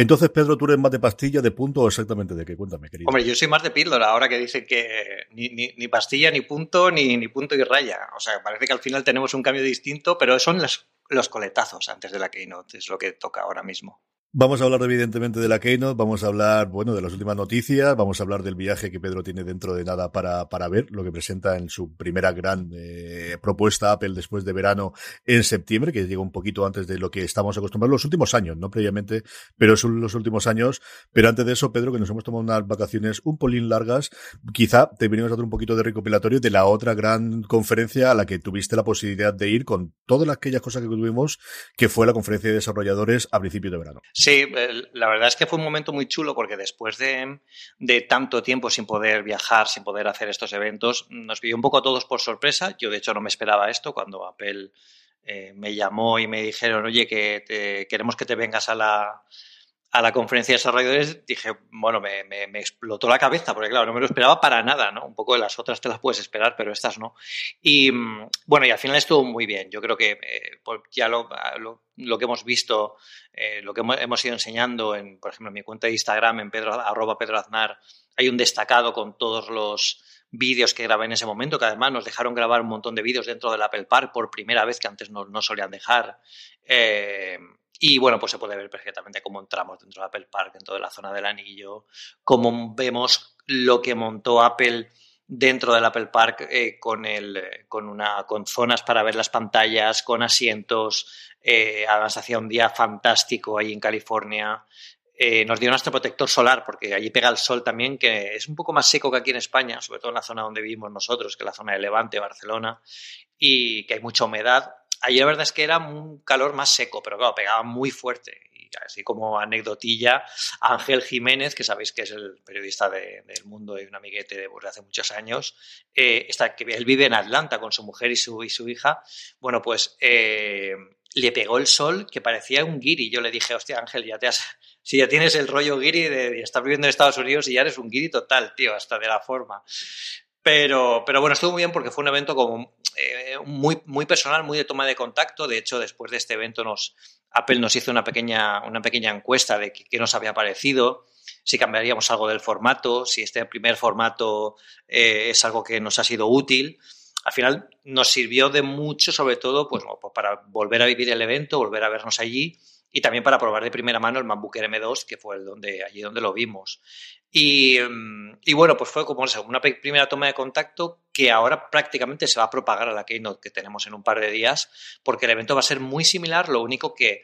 Entonces, Pedro, ¿tú eres más de pastilla, de punto o exactamente de qué? Cuéntame, querido. Hombre, yo soy más de píldora, ahora que dicen que ni, ni, pastilla, ni punto, ni, ni, punto y raya. O sea, parece que al final tenemos un cambio distinto, pero son los, los coletazos antes de la keynote, es lo que toca ahora mismo. Vamos a hablar evidentemente de la Keynote, vamos a hablar, bueno, de las últimas noticias, vamos a hablar del viaje que Pedro tiene dentro de nada para, para ver, lo que presenta en su primera gran eh, propuesta Apple después de verano en septiembre, que llega un poquito antes de lo que estamos acostumbrados los últimos años, no previamente, pero son los últimos años. Pero antes de eso, Pedro, que nos hemos tomado unas vacaciones un polín largas, quizá te venimos a hacer un poquito de recopilatorio de la otra gran conferencia a la que tuviste la posibilidad de ir con todas aquellas cosas que tuvimos, que fue la conferencia de desarrolladores a principios de verano. Sí, la verdad es que fue un momento muy chulo porque después de, de, tanto tiempo sin poder viajar, sin poder hacer estos eventos, nos pidió un poco a todos por sorpresa. Yo, de hecho, no me esperaba esto cuando Apple eh, me llamó y me dijeron, oye, que te, queremos que te vengas a la, a la conferencia de desarrolladores dije, bueno, me, explotó la cabeza, porque claro, no me lo esperaba para nada, ¿no? Un poco de las otras te las puedes esperar, pero estas no. Y bueno, y al final estuvo muy bien. Yo creo que eh, ya lo, lo, que hemos visto, eh, lo que hemos, hemos, ido enseñando, en, por ejemplo, en mi cuenta de Instagram, en Pedro, arroba Pedro Aznar, hay un destacado con todos los vídeos que grabé en ese momento, que además nos dejaron grabar un montón de vídeos dentro del Apple Park por primera vez, que antes no, no solían dejar. Eh, y bueno, pues se puede ver perfectamente cómo entramos dentro de Apple Park, dentro de la zona del anillo, cómo vemos lo que montó Apple dentro del Apple Park eh, con, el, con, una, con zonas para ver las pantallas, con asientos. Eh, además, hacía un día fantástico ahí en California. Eh, nos dio nuestro protector solar, porque allí pega el sol también, que es un poco más seco que aquí en España, sobre todo en la zona donde vivimos nosotros, que es la zona de Levante, Barcelona, y que hay mucha humedad Allí la verdad es que era un calor más seco, pero claro, pegaba muy fuerte. Y así como anecdotilla, Ángel Jiménez, que sabéis que es el periodista de, del mundo y un amiguete de, de hace muchos años, eh, está, que él vive en Atlanta con su mujer y su, y su hija. Bueno, pues eh, le pegó el sol que parecía un guiri. Yo le dije, hostia, Ángel, ya te has, si ya tienes el rollo guiri de, de estar viviendo en Estados Unidos y ya eres un guiri total, tío, hasta de la forma. Pero, pero bueno, estuvo muy bien porque fue un evento como eh, muy, muy personal, muy de toma de contacto. De hecho, después de este evento, nos, Apple nos hizo una pequeña, una pequeña encuesta de qué, nos había parecido, si cambiaríamos algo del formato, si este primer formato eh, es algo que nos ha sido útil. Al final nos sirvió de mucho, sobre todo, pues, para volver a vivir el evento, volver a vernos allí y también para probar de primera mano el MacBook Air M2, que fue el donde, allí donde lo vimos. Y, y, bueno, pues fue como una primera toma de contacto que ahora prácticamente se va a propagar a la Keynote que tenemos en un par de días, porque el evento va a ser muy similar, lo único que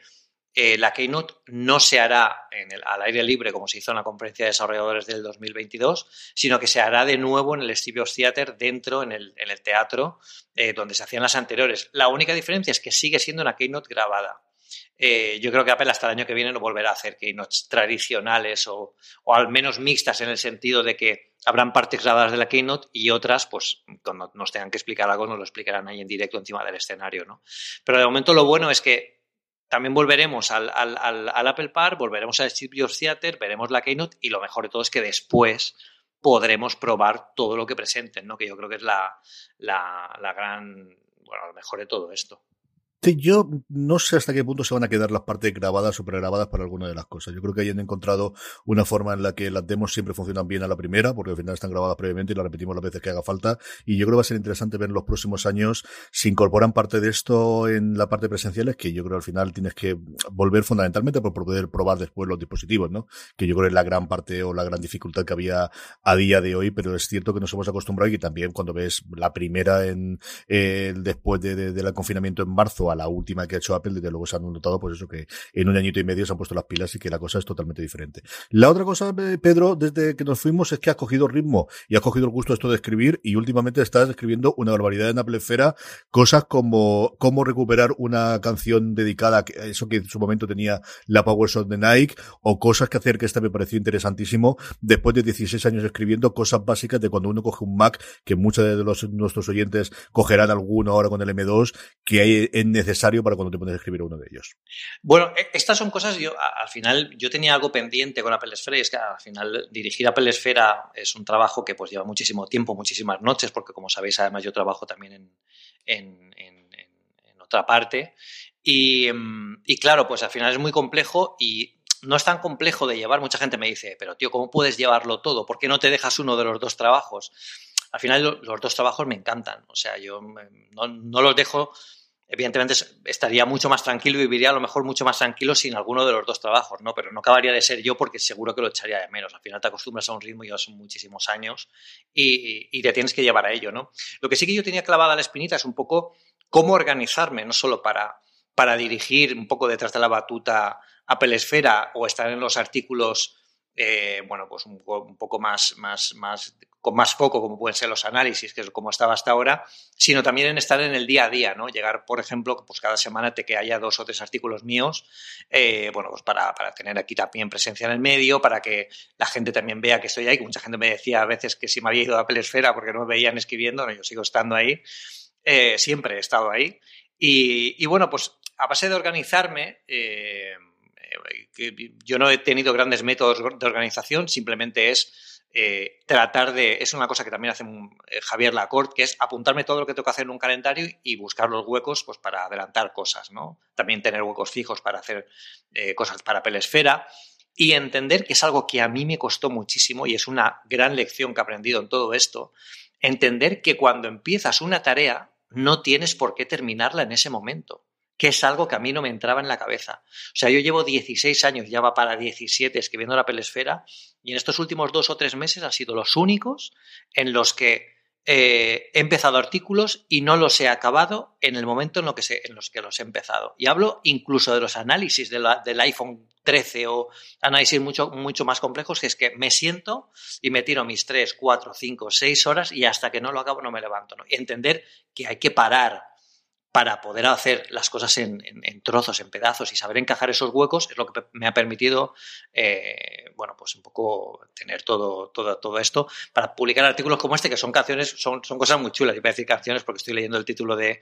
eh, la Keynote no se hará en el, al aire libre como se hizo en la conferencia de desarrolladores del 2022, sino que se hará de nuevo en el Studios Theater, dentro, en el, en el teatro, eh, donde se hacían las anteriores. La única diferencia es que sigue siendo una Keynote grabada. Eh, yo creo que Apple hasta el año que viene no volverá a hacer keynotes tradicionales o, o, al menos mixtas en el sentido de que habrán partes grabadas de la keynote y otras, pues cuando nos tengan que explicar algo, nos lo explicarán ahí en directo encima del escenario, ¿no? Pero de momento lo bueno es que también volveremos al, al, al, Apple Park, volveremos al Steve Jobs Theater, veremos la keynote y lo mejor de todo es que después podremos probar todo lo que presenten, ¿no? Que yo creo que es la, la, la gran, bueno, lo mejor de todo esto. Yo no sé hasta qué punto se van a quedar las partes grabadas o pregrabadas para alguna de las cosas. Yo creo que hayan encontrado una forma en la que las demos siempre funcionan bien a la primera, porque al final están grabadas previamente y las repetimos las veces que haga falta. Y yo creo que va a ser interesante ver en los próximos años si incorporan parte de esto en la parte presencial, que yo creo que al final tienes que volver fundamentalmente por poder probar después los dispositivos, ¿no? Que yo creo que es la gran parte o la gran dificultad que había a día de hoy, pero es cierto que nos hemos acostumbrado y también cuando ves la primera en eh, después del confinamiento en marzo la última que ha hecho Apple, desde luego se han notado pues eso que en un añito y medio se han puesto las pilas y que la cosa es totalmente diferente. La otra cosa, eh, Pedro, desde que nos fuimos es que has cogido ritmo y has cogido el gusto esto de escribir y últimamente estás escribiendo una barbaridad en Apple Esfera, cosas como cómo recuperar una canción dedicada a eso que en su momento tenía la Power Shot de Nike o cosas que hacer que esta me pareció interesantísimo después de 16 años escribiendo cosas básicas de cuando uno coge un Mac que muchos de los, nuestros oyentes cogerán alguno ahora con el M2 que es necesario para cuando te pones a escribir uno de ellos. Bueno, e, estas son cosas, yo al final, yo tenía algo pendiente con Apple Esfera y es que al final dirigir Apple Esfera es un trabajo que pues lleva muchísimo tiempo, muchísimas noches, porque como sabéis, además yo trabajo también en, en, otra parte. Y, mm, y claro, pues al final es muy complejo y no es tan complejo de llevar. Mucha gente me dice, pero tío, ¿cómo puedes llevarlo todo? ¿Por qué no te dejas uno de los dos trabajos? Al final los dos trabajos me encantan. O sea, yo no, no los dejo evidentemente estaría mucho más tranquilo y viviría a lo mejor mucho más tranquilo sin alguno de los dos trabajos, ¿no? Pero no acabaría de ser yo porque seguro que lo echaría de menos. Al final te acostumbras a un ritmo ya son muchísimos años y, te tienes que llevar a ello, ¿no? Lo que sí que yo tenía clavada la espinita es un poco cómo organizarme, no solo para, para dirigir un poco detrás de la batuta Apple Esfera o estar en los artículos eh, bueno, pues un, poco más, más, más, con más foco, como pueden ser los análisis, que es como estaba hasta ahora, sino también en estar en el día a día, ¿no? Llegar, por ejemplo, pues cada semana te que haya dos o tres artículos míos, eh, bueno, pues para, para, tener aquí también presencia en el medio, para que la gente también vea que estoy ahí, que mucha gente me decía a veces que si me había ido a Pelesfera porque no me veían escribiendo, no, yo sigo estando ahí, eh, siempre he estado ahí. Y, y, bueno, pues a base de organizarme, que yo no he tenido grandes métodos de organización, simplemente es eh, tratar de, es una cosa que también hace eh, Javier Lacorte, que es apuntarme todo lo que tengo que hacer en un calendario y buscar los huecos pues, para adelantar cosas, ¿no? También tener huecos fijos para hacer eh, cosas para Pelesfera y entender que es algo que a mí me costó muchísimo y es una gran lección que he aprendido en todo esto, entender que cuando empiezas una tarea no tienes por qué terminarla en ese momento que es algo que a mí no me entraba en la cabeza. O sea, yo llevo 16 años, ya va para 17 escribiendo la pelesfera, y en estos últimos dos o tres meses han sido los únicos en los que eh, he empezado artículos y no los he acabado en el momento en, lo que en los que los he empezado. Y hablo incluso de los análisis del iPhone 13 o análisis mucho, mucho más complejos, que es que me siento y me tiro mis 3, 4, 5, 6 horas y hasta que no lo acabo no me levanto. Y entender que hay que parar para poder hacer las cosas en, trozos, en pedazos y saber encajar esos huecos es lo que me ha permitido, eh, bueno, pues un poco tener todo, todo, todo esto para publicar artículos como este, que son canciones, son, son cosas muy chulas. Y voy a decir canciones porque estoy leyendo el título de,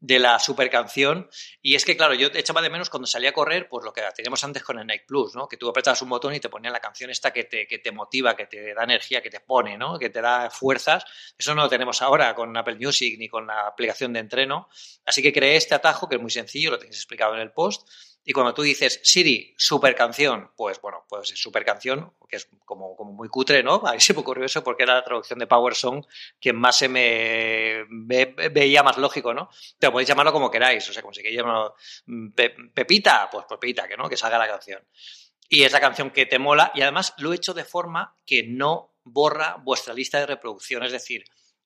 de la super canción. Y es que, claro, yo echaba de menos cuando salía a correr, pues lo que teníamos antes con el Nike Plus, ¿no? Que tú apretabas un botón y te ponía la canción esta que te, que te motiva, que te da energía, que te pone, ¿no? Que te da fuerzas. Eso no lo tenemos ahora con Apple Music ni con la aplicación de entreno. Así que creé este atajo, que es muy sencillo, lo tenéis explicado en el post. Y cuando tú dices, Siri, super canción, pues bueno, pues es super canción, que es como, como muy cutre, ¿no? A mí se me ocurrió eso porque era la traducción de Power Song que más se me veía más lógico, ¿no? Pero podéis llamarlo como queráis, o sea, como si queréis llamarlo mm, Pepita, pues Pepita, que no, que salga la canción. Y es la canción que te mola y además lo he hecho de forma que no borra vuestra lista de reproducción, es decir,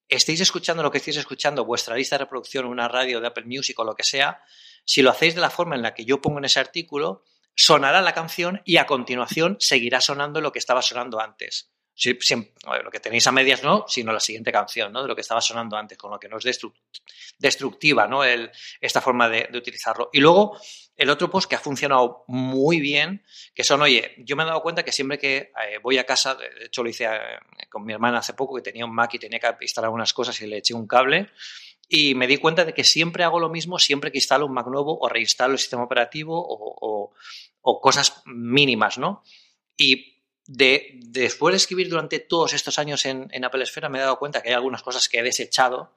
estéis escuchando lo que estéis escuchando, vuestra lista de reproducción, una radio de Apple Music o lo que sea, si lo hacéis de la forma en la que yo pongo en ese artículo, sonará la canción y a continuación seguirá sonando lo que estaba sonando antes. lo que tenéis a medias no, sino la siguiente canción, ¿no? De lo que estaba sonando antes, con lo que no es destructiva, ¿no? esta forma de, utilizarlo. Y luego, el otro post que ha funcionado muy bien, que son, oye, yo me he dado cuenta que siempre que eh, voy a casa, de hecho lo hice eh, con mi hermana hace poco, que tenía un Mac y tenía que instalar unas cosas y le eché un cable, y me di cuenta de que siempre hago lo mismo siempre que instalo un Mac nuevo o reinstalo el sistema operativo o, cosas mínimas, ¿no? Y de, después de escribir durante todos estos años en, en, Apple Esfera, me he dado cuenta que hay algunas cosas que he desechado.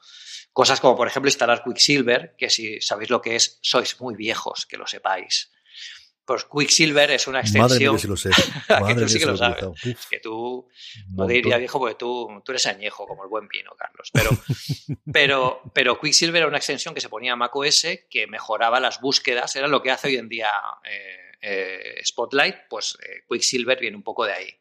Cosas como, por ejemplo, instalar Quicksilver, que si sabéis lo que es, sois muy viejos, que lo sepáis. Pues Quicksilver es una extensión. Madre mía, si lo sé. que tú sí que lo sabes. Que tú, no diría viejo porque tú, tú, eres añejo, como el buen vino, Carlos. Pero, pero, pero Quicksilver era una extensión que se ponía a macOS que mejoraba las búsquedas. Era lo que hace hoy en día eh, eh, Spotlight. Pues eh, Quicksilver viene un poco de ahí.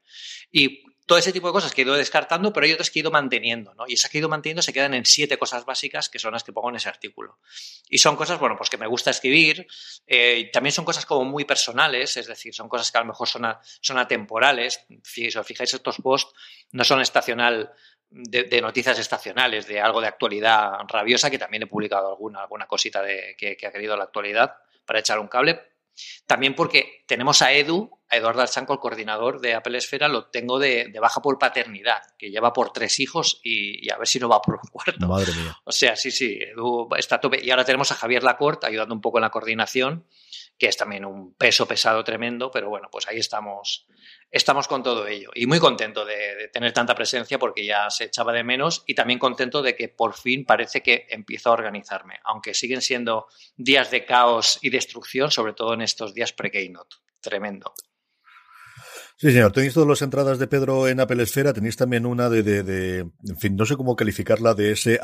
Y todo ese tipo de cosas que he ido descartando, pero hay otras que he ido manteniendo, ¿no? Y esas que he ido manteniendo se quedan en siete cosas básicas que son las que pongo en ese artículo. Y son cosas, bueno, pues que me gusta escribir, eh, también son cosas como muy personales, es decir, son cosas que a lo mejor son, son atemporales. Si os fijáis, estos posts no son estacional de, noticias estacionales, de algo de actualidad rabiosa, que también he publicado alguna, alguna cosita de, que, que ha querido la actualidad para echar un cable, también porque tenemos a Edu, a Eduardo Alchanco, el coordinador de Apple Esfera, lo tengo de, baja por paternidad, que lleva por tres hijos y, a ver si no va por un cuarto. Madre mía. O sea, sí, sí, Edu está a tope. Y ahora tenemos a Javier Lacorte ayudando un poco en la coordinación, que es también un peso pesado tremendo, pero bueno, pues ahí estamos estamos con todo ello. Y muy contento de, tener tanta presencia porque ya se echaba de menos y también contento de que por fin parece que empiezo a organizarme, aunque siguen siendo días de caos y destrucción, sobre todo en estos días pre-Keynote. Tremendo. Sí, señor. Tenéis todas las entradas de Pedro en Apple Esfera. Tenéis también una de, de, de en fin, no sé cómo calificarla, de ese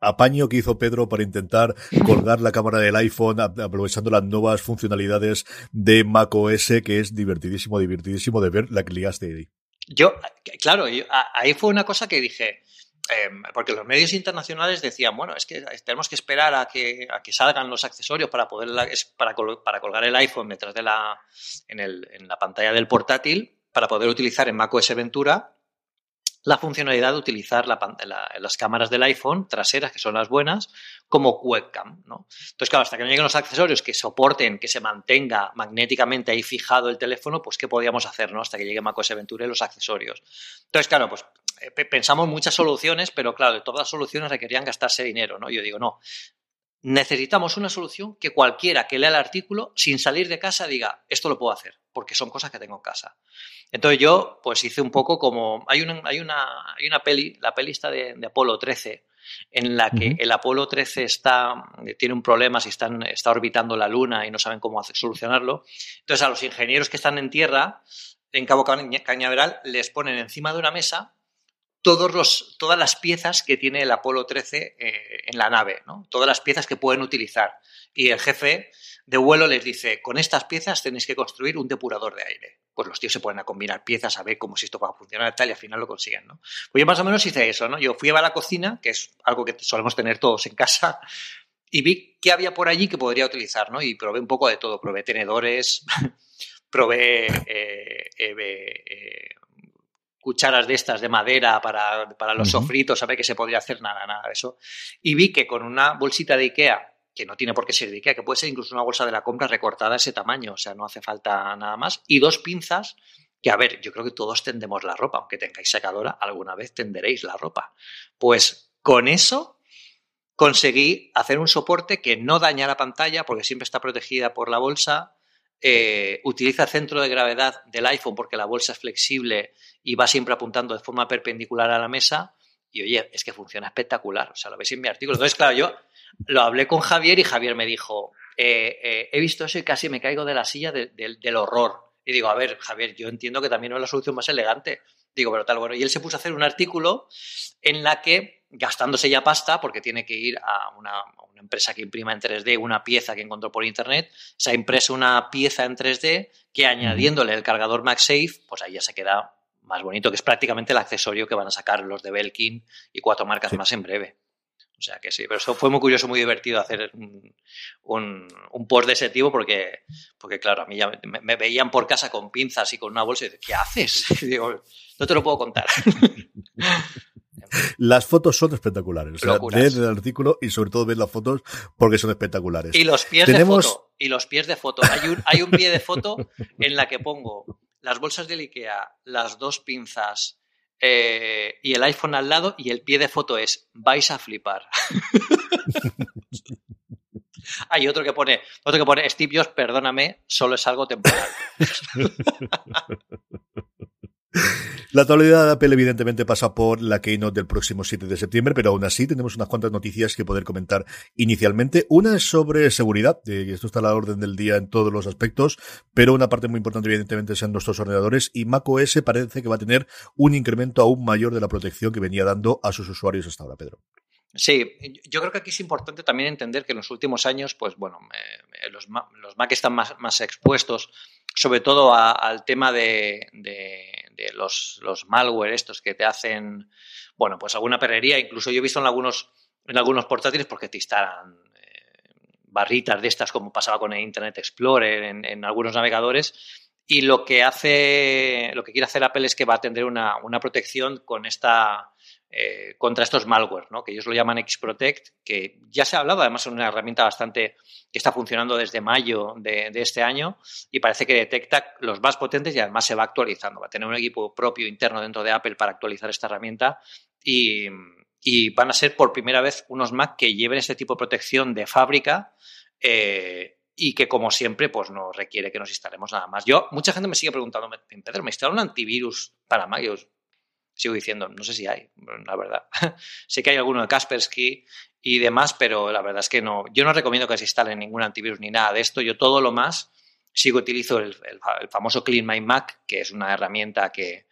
apaño que hizo Pedro para intentar colgar la cámara del iPhone aprovechando las nuevas funcionalidades de macOS, que es divertidísimo, divertidísimo de ver la que liaste ahí. Yo, claro, ahí fue una cosa que dije, em, porque los medios internacionales decían, bueno, es que tenemos que esperar a que, a que salgan los accesorios para poder para, para colgar el iPhone detrás de la, en, el, en la pantalla del portátil para poder utilizar en macOS Ventura la funcionalidad de utilizar las cámaras del iPhone traseras, que son las buenas, como webcam. ¿no? Entonces, claro, hasta que no lleguen los accesorios que soporten que se mantenga magnéticamente ahí fijado el teléfono, pues ¿qué podíamos hacer ¿no? hasta que llegue macOS Ventura y los accesorios? Entonces, claro, pues eh, pensamos muchas soluciones, pero claro, todas las soluciones requerían gastarse dinero. ¿no? Yo digo, no, necesitamos una solución que cualquiera que lea el artículo sin salir de casa diga, esto lo puedo hacer, porque son cosas que tengo en casa. Entonces yo pues hice un poco como, hay una, hay una, hay una peli, la peli está de, Apolo 13, en la que el Apolo 13 está, tiene un problema si están, está orbitando la Luna y no saben cómo hacer, solucionarlo. Entonces a los ingenieros que están en tierra, en Cabo Cañaveral, les ponen encima de una mesa todos los, todas las piezas que tiene el Apolo 13 eh, en la nave, ¿no? todas las piezas que pueden utilizar. Y el jefe de vuelo les dice, con estas piezas tenéis que construir un depurador de aire. Pues los tíos se ponen a combinar piezas, a ver cómo si esto va a funcionar tal, y al final lo consiguen. ¿no? Pues yo más o menos hice eso. ¿no? Yo fui a la cocina, que es algo que solemos tener todos en casa, y vi qué había por allí que podría utilizar. ¿no? Y probé un poco de todo. Probé tenedores, probé eh, eh, cucharas de estas de madera para, los sofritos, sabe que se podría hacer nada, nada de eso. Y vi que con una bolsita de Ikea, que no tiene por qué ser de Ikea, que puede ser incluso una bolsa de la compra recortada a ese tamaño, o sea, no hace falta nada más, y dos pinzas, que a ver, yo creo que todos tendemos la ropa, aunque tengáis secadora, alguna vez tenderéis la ropa. Pues con eso conseguí hacer un soporte que no daña la pantalla, porque siempre está protegida por la bolsa, eh, utiliza el centro de gravedad del iPhone porque la bolsa es flexible y va siempre apuntando de forma perpendicular a la mesa. Y oye, es que funciona espectacular. O sea, lo veis en mi artículo. Entonces, claro, yo lo hablé con Javier y Javier me dijo, eh, eh, he visto eso y casi me caigo de la silla del horror. Y digo, a ver, Javier, yo entiendo que también no es la solución más elegante. Digo, pero tal, bueno. Y él se puso a hacer un artículo en la que, gastándose ya pasta, porque tiene que ir a una, empresa que imprima en 3D una pieza que encontró por internet, se ha impreso una pieza en 3D que añadiéndole el cargador MagSafe, pues ahí ya se queda más bonito, que es prácticamente el accesorio que van a sacar los de Belkin y cuatro marcas más en breve. O sea que sí, pero eso fue muy curioso, muy divertido hacer un, un, post de ese tipo porque, porque claro, a mí ya me, veían por casa con pinzas y con una bolsa y ¿qué haces? Y digo, no te lo puedo contar. Las fotos son espectaculares. O sea, el artículo y sobre todo ver las fotos porque son espectaculares. Y los pies de foto. Y los pies de foto. Hay un, hay un pie de foto en la que pongo las bolsas del IKEA, las dos pinzas eh, y el iPhone al lado y el pie de foto es vais a flipar. Hay otro que pone, otro que pone Steve Jobs, perdóname, solo es algo temporal. La actualidad de Apple evidentemente pasa por la Keynote del próximo 7 de septiembre, pero aún así tenemos unas cuantas noticias que poder comentar inicialmente. Una es sobre seguridad, y esto está a la orden del día en todos los aspectos, pero una parte muy importante evidentemente son nuestros ordenadores y macOS parece que va a tener un incremento aún mayor de la protección que venía dando a sus usuarios hasta ahora, Pedro. Sí, yo creo que aquí es importante también entender que en los últimos años, pues bueno, eh, los, los, Mac están más expuestos, sobre todo al tema de, los, los, malware estos que te hacen, bueno, pues alguna perrería. Incluso yo he visto en algunos, en algunos portátiles porque te instalan eh, barritas de estas como pasaba con el Internet Explorer en, en, algunos navegadores. Y lo que hace, lo que quiere hacer Apple es que va a tener una, una protección con esta eh, contra estos malware, ¿no? que ellos lo llaman Xprotect, que ya se ha hablado, además es una herramienta bastante que está funcionando desde mayo de, este año y parece que detecta los más potentes y además se va actualizando. Va a tener un equipo propio interno dentro de Apple para actualizar esta herramienta y, van a ser por primera vez unos Mac que lleven este tipo de protección de fábrica. Eh, y que como siempre pues no requiere que nos instalemos nada más. Yo, mucha gente me sigue preguntando, Pedro, ¿me instala un antivirus para Mac? Sigo diciendo, no sé si hay, la verdad. sé que hay alguno de Kaspersky y demás, pero la verdad es que no. Yo no recomiendo que se instale ningún antivirus ni nada de esto. Yo todo lo más sigo utilizo el, famoso Clean My Mac, que es una herramienta que,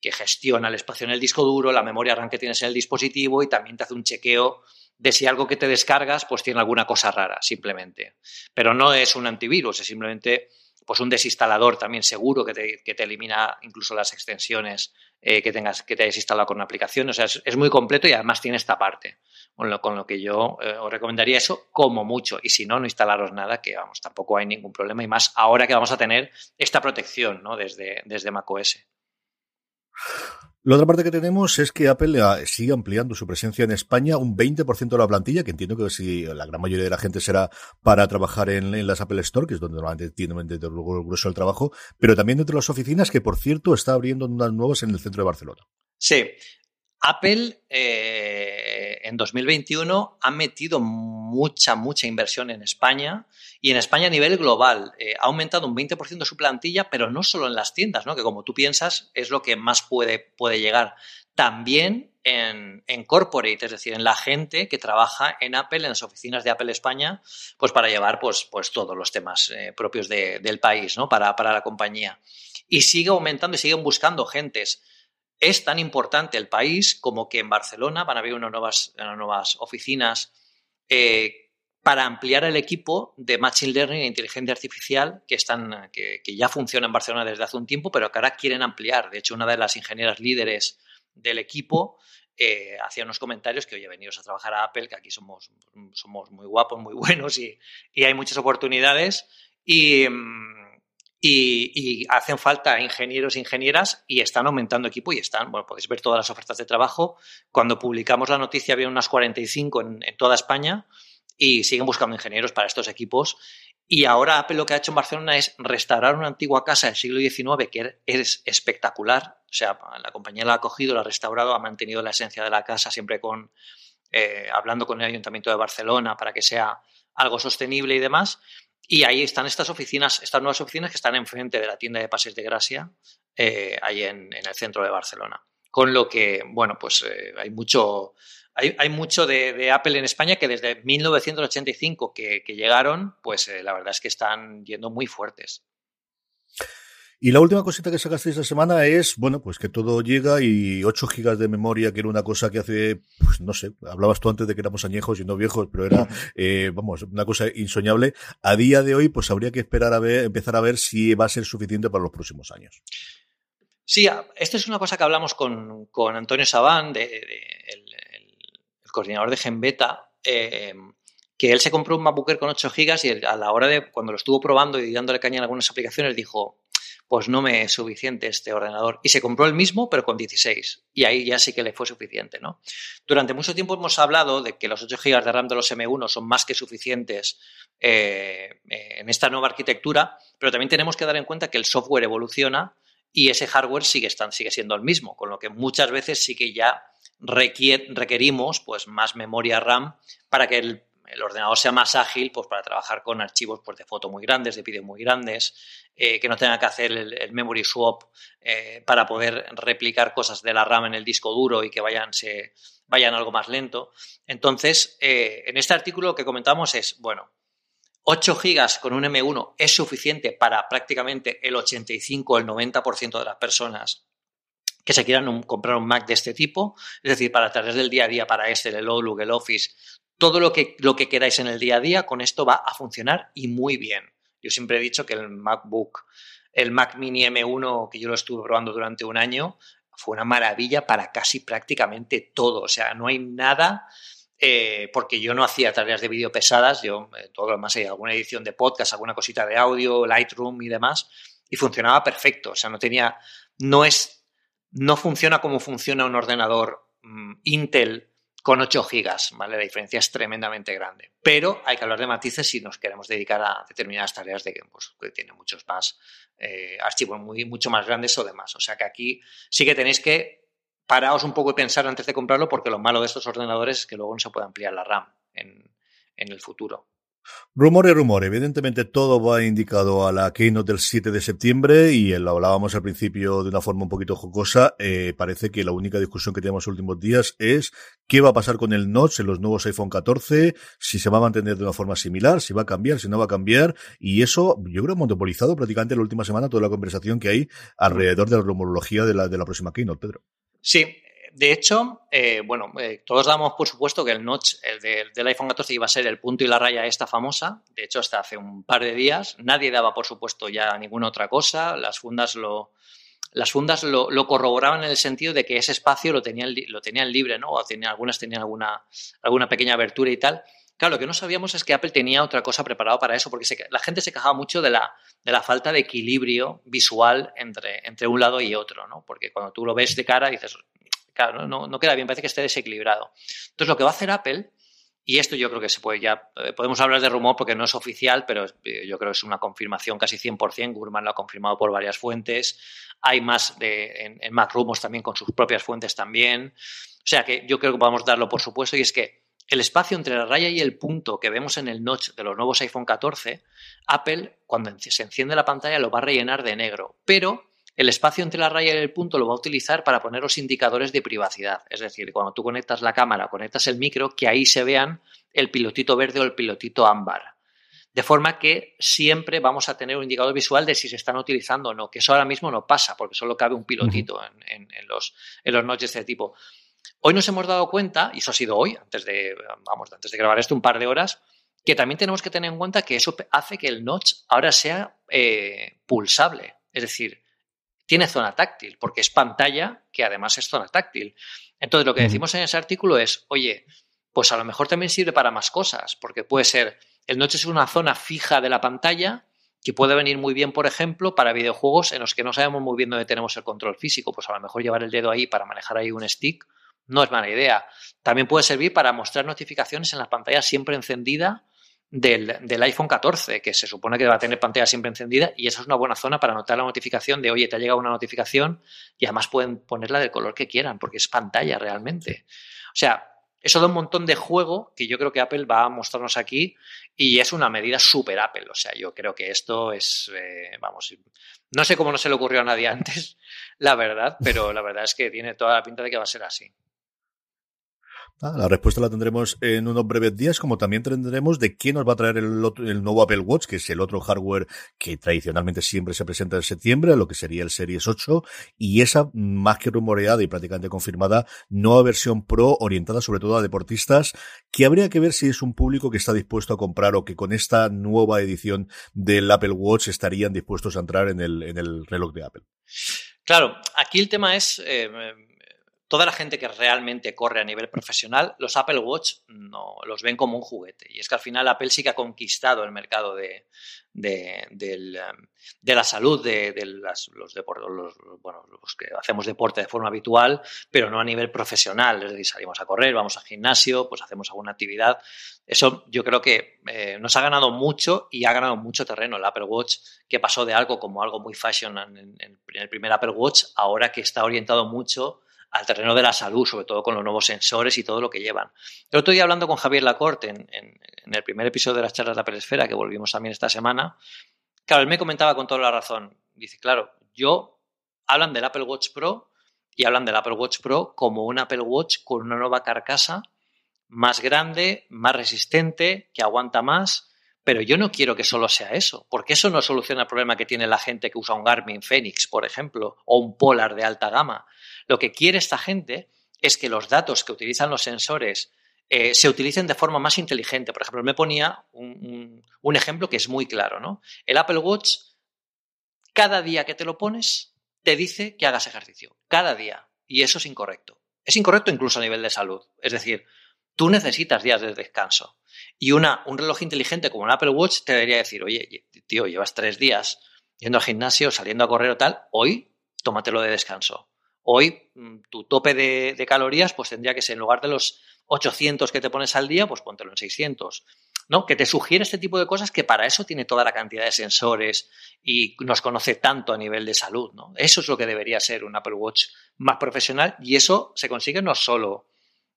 que, gestiona el espacio en el disco duro, la memoria RAM que tienes en el dispositivo y también te hace un chequeo de si algo que te descargas pues tiene alguna cosa rara, simplemente. Pero no es un antivirus, es simplemente pues un desinstalador también seguro que te, que te elimina incluso las extensiones eh, que tengas que te hayas instalado con una aplicación. O sea, es, muy completo y además tiene esta parte. Con lo, con lo que yo eh, os recomendaría eso como mucho. Y si no, no instalaros nada, que vamos, tampoco hay ningún problema. Y más ahora que vamos a tener esta protección ¿no? desde, desde macOS. La otra parte que tenemos es que Apple eh, sigue ampliando su presencia en España un 20% de la plantilla, que entiendo que si la gran mayoría de la gente será para trabajar en, las Apple Store, que es donde normalmente tiene el grueso del trabajo, pero también dentro de las oficinas, que por cierto está abriendo unas nuevas en el centro de Barcelona. Sí, Apple eh, en 2021 ha metido mucha, mucha inversión en España y en España a nivel global. Eh, ha aumentado un 20% su plantilla, pero no solo en las tiendas, ¿no? que como tú piensas es lo que más puede, puede llegar. También en, en, corporate, es decir, en la gente que trabaja en Apple, en las oficinas de Apple España, pues para llevar pues, pues todos los temas eh, propios del país, ¿no? Para, para la compañía. Y sigue aumentando y siguen buscando gentes es tan importante el país como que en Barcelona van a haber unas nuevas, oficinas eh, para ampliar el equipo de Machine Learning e Inteligencia Artificial que, están, que, ya funciona en Barcelona desde hace un tiempo, pero que ahora quieren ampliar. De hecho, una de las ingenieras líderes del equipo eh, hacía unos comentarios que, oye, venidos a trabajar a Apple, que aquí somos, somos muy guapos, muy buenos y, y hay muchas oportunidades. Y, mm, y, hacen falta ingenieros e ingenieras y están aumentando equipo y están, bueno, podéis ver todas las ofertas de trabajo. Cuando publicamos la noticia había unas 45 en, en toda España y siguen buscando ingenieros para estos equipos. Y ahora Apple lo que ha hecho en Barcelona es restaurar una antigua casa del siglo XIX que es espectacular. O sea, la compañía la ha cogido, la ha restaurado, ha mantenido la esencia de la casa siempre con, eh, hablando con el Ayuntamiento de Barcelona para que sea algo sostenible y demás. Y ahí están estas oficinas, estas nuevas oficinas que están enfrente de la tienda de pases de Gracia, eh, ahí en, el centro de Barcelona. Con lo que, bueno, pues eh, hay mucho, hay, mucho de, Apple en España que desde 1985 que, llegaron, pues eh, la verdad es que están yendo muy fuertes. Y la última cosita que sacaste esta semana es, bueno, pues que todo llega y 8 gigas de memoria, que era una cosa que hace, pues no sé, hablabas tú antes de que éramos añejos y no viejos, pero era, eh, vamos, una cosa insoñable. A día de hoy, pues habría que esperar a ver, empezar a ver si va a ser suficiente para los próximos años. Sí, esta es una cosa que hablamos con, Antonio Sabán, de, el, coordinador de Genbeta, eh, que él se compró un MacBooker con 8 gigas y a la hora de, cuando lo estuvo probando y dándole caña en algunas aplicaciones, dijo, pues no me es suficiente este ordenador. Y se compró el mismo, pero con 16. Y ahí ya sí que le fue suficiente, ¿no? Durante mucho tiempo hemos hablado de que los 8 GB de RAM de los M1 son más que suficientes eh, eh, en esta nueva arquitectura, pero también tenemos que dar en cuenta que el software evoluciona y ese hardware sigue, sigue siendo el mismo, con lo que muchas veces sí que ya requerimos pues, más memoria RAM para que el el ordenador sea más ágil pues, para trabajar con archivos pues, de foto muy grandes, de vídeo muy grandes, eh, que no tenga que hacer el, memory swap eh, para poder replicar cosas de la RAM en el disco duro y que vayan, se, vayan algo más lento. Entonces, eh, en este artículo lo que comentamos es, bueno, 8 gigas con un M1 es suficiente para prácticamente el 85 o el 90% de las personas que se quieran comprar un Mac de este tipo, es decir, para tareas del día a día, para Excel, el Outlook, el Office, todo lo que, lo que queráis en el día a día, con esto va a funcionar y muy bien. Yo siempre he dicho que el MacBook, el Mac Mini M1, que yo lo estuve probando durante un año, fue una maravilla para casi prácticamente todo. O sea, no hay nada, eh, porque yo no hacía tareas de vídeo pesadas, yo eh, todo lo hay alguna edición de podcast, alguna cosita de audio, Lightroom y demás, y funcionaba perfecto. O sea, no tenía, no es, no funciona como funciona un ordenador mm, Intel con 8 gigas, ¿vale? La diferencia es tremendamente grande. Pero hay que hablar de matices si nos queremos dedicar a determinadas tareas de que, pues, que tiene muchos más eh, archivos muy, mucho más grandes o demás. O sea que aquí sí que tenéis que paraos un poco y pensar antes de comprarlo porque lo malo de estos ordenadores es que luego no se puede ampliar la RAM en el futuro. Rumor y rumor. Evidentemente todo va indicado a la keynote del 7 de septiembre y lo hablábamos al principio de una forma un poquito jocosa. Eh, parece que la única discusión que tenemos en los últimos días es qué va a pasar con el notch en los nuevos iPhone 14, si se va a mantener de una forma similar, si va a cambiar, si no va a cambiar. Y eso yo creo monopolizado prácticamente la última semana toda la conversación que hay alrededor de la rumorología de la, de la próxima keynote, Pedro. Sí, de hecho, eh, bueno, eh, todos damos por supuesto que el notch el del iPhone 14 iba a ser el punto y la raya esta famosa. De hecho, hasta hace un par de días nadie daba por supuesto ya ninguna otra cosa. Las fundas lo, las fundas lo, corroboraban en el sentido de que ese espacio lo tenían, lo tenían libre, ¿no? O tenía, algunas tenían alguna, alguna pequeña abertura y tal. Claro, lo que no sabíamos es que Apple tenía otra cosa preparada para eso, porque la gente se quejaba mucho de la, de la falta de equilibrio visual entre, entre un lado y otro, ¿no? Porque cuando tú lo ves de cara dices, claro, no, no, queda bien, parece que esté desequilibrado. Entonces, lo que va a hacer Apple, y esto yo creo que se puede ya, eh, podemos hablar de rumor porque no es oficial, pero eh, yo creo que es una confirmación casi 100%, Gurman lo ha confirmado por varias fuentes, hay más de, en, Mac Rumors también con sus propias fuentes también, o sea que yo creo que podemos darlo por supuesto, y es que el espacio entre la raya y el punto que vemos en el notch de los nuevos iPhone 14, Apple, cuando se enciende la pantalla, lo va a rellenar de negro, pero el espacio entre la raya y el punto lo va a utilizar para poner los indicadores de privacidad. Es decir, cuando tú conectas la cámara, conectas el micro, que ahí se vean el pilotito verde o el pilotito ámbar. De forma que siempre vamos a tener un indicador visual de si se están utilizando o no, que eso ahora mismo no pasa, porque solo cabe un pilotito en, los, en los noches de este tipo. Hoy nos hemos dado cuenta, y eso ha sido hoy, antes de, vamos, antes de grabar esto un par de horas, que también tenemos que tener en cuenta que eso hace que el notch ahora sea eh, pulsable. Es decir, tiene zona táctil, porque es pantalla que además es zona táctil. Entonces, lo que decimos en ese artículo es, oye, pues a lo mejor también sirve para más cosas, porque puede ser, el noche es una zona fija de la pantalla que puede venir muy bien, por ejemplo, para videojuegos en los que no sabemos muy bien dónde tenemos el control físico, pues a lo mejor llevar el dedo ahí para manejar ahí un stick no es mala idea. También puede servir para mostrar notificaciones en la pantalla siempre encendida del, iPhone 14, que se supone que va a tener pantalla siempre encendida y esa es una buena zona para anotar la notificación de, oye, te ha llegado una notificación y además pueden ponerla del color que quieran, porque es pantalla realmente. O sea, eso da un montón de juego que yo creo que Apple va a mostrarnos aquí y es una medida super Apple. O sea, yo creo que esto es, eh, vamos, no sé cómo no se le ocurrió a nadie antes, la verdad, pero la verdad es que tiene toda la pinta de que va a ser así. Ah, la respuesta la tendremos en unos breves días, como también tendremos de quién nos va a traer el, nuevo Apple Watch, que es el otro hardware que tradicionalmente siempre se presenta en septiembre, lo que sería el Series 8, y esa más que rumoreada y prácticamente confirmada nueva versión Pro orientada sobre todo a deportistas, que habría que ver si es un público que está dispuesto a comprar o que con esta nueva edición del Apple Watch estarían dispuestos a entrar en el, en el reloj de Apple. Claro, aquí el tema es, eh, toda la gente que realmente corre a nivel profesional, los Apple Watch no los ven como un juguete. Y es que al final Apple sí que ha conquistado el mercado de, la salud de, los, los que hacemos deporte de forma habitual, pero no a nivel profesional. Es decir, salimos a correr, vamos al gimnasio, pues hacemos alguna actividad. Eso yo creo que eh, nos ha ganado mucho y ha ganado mucho terreno el Apple Watch, que pasó de algo como algo muy fashion en el primer Apple Watch, ahora que está orientado mucho al terreno de la salud, sobre todo con los nuevos sensores y todo lo que llevan. El otro día hablando con Javier Lacorte en, en, el primer episodio de las charlas de Apple Esfera, que volvimos también esta semana, claro, él me comentaba con toda la razón. Dice, claro, yo hablan del Apple Watch Pro y hablan del Apple Watch Pro como un Apple Watch con una nueva carcasa más grande, más resistente, que aguanta más. Pero yo no quiero que solo sea eso, porque eso no soluciona el problema que tiene la gente que usa un Garmin Fenix, por ejemplo, o un Polar de alta gama. Lo que quiere esta gente es que los datos que utilizan los sensores eh, se utilicen de forma más inteligente. Por ejemplo, me ponía un, ejemplo que es muy claro, ¿no? El Apple Watch, cada día que te lo pones, te dice que hagas ejercicio. Cada día. Y eso es incorrecto. Es incorrecto incluso a nivel de salud. Es decir, tú necesitas días de descanso. Y una, un reloj inteligente como el Apple Watch te debería decir, oye, tío, llevas tres días yendo al gimnasio, saliendo a correr o tal, hoy tómatelo de descanso. Hoy mm, tu tope de, calorías pues tendría que ser en lugar de los 800 que te pones al día, pues póntelo en 600. ¿no? Que te sugiere este tipo de cosas que para eso tiene toda la cantidad de sensores y nos conoce tanto a nivel de salud. ¿no? Eso es lo que debería ser un Apple Watch más profesional y eso se consigue no solo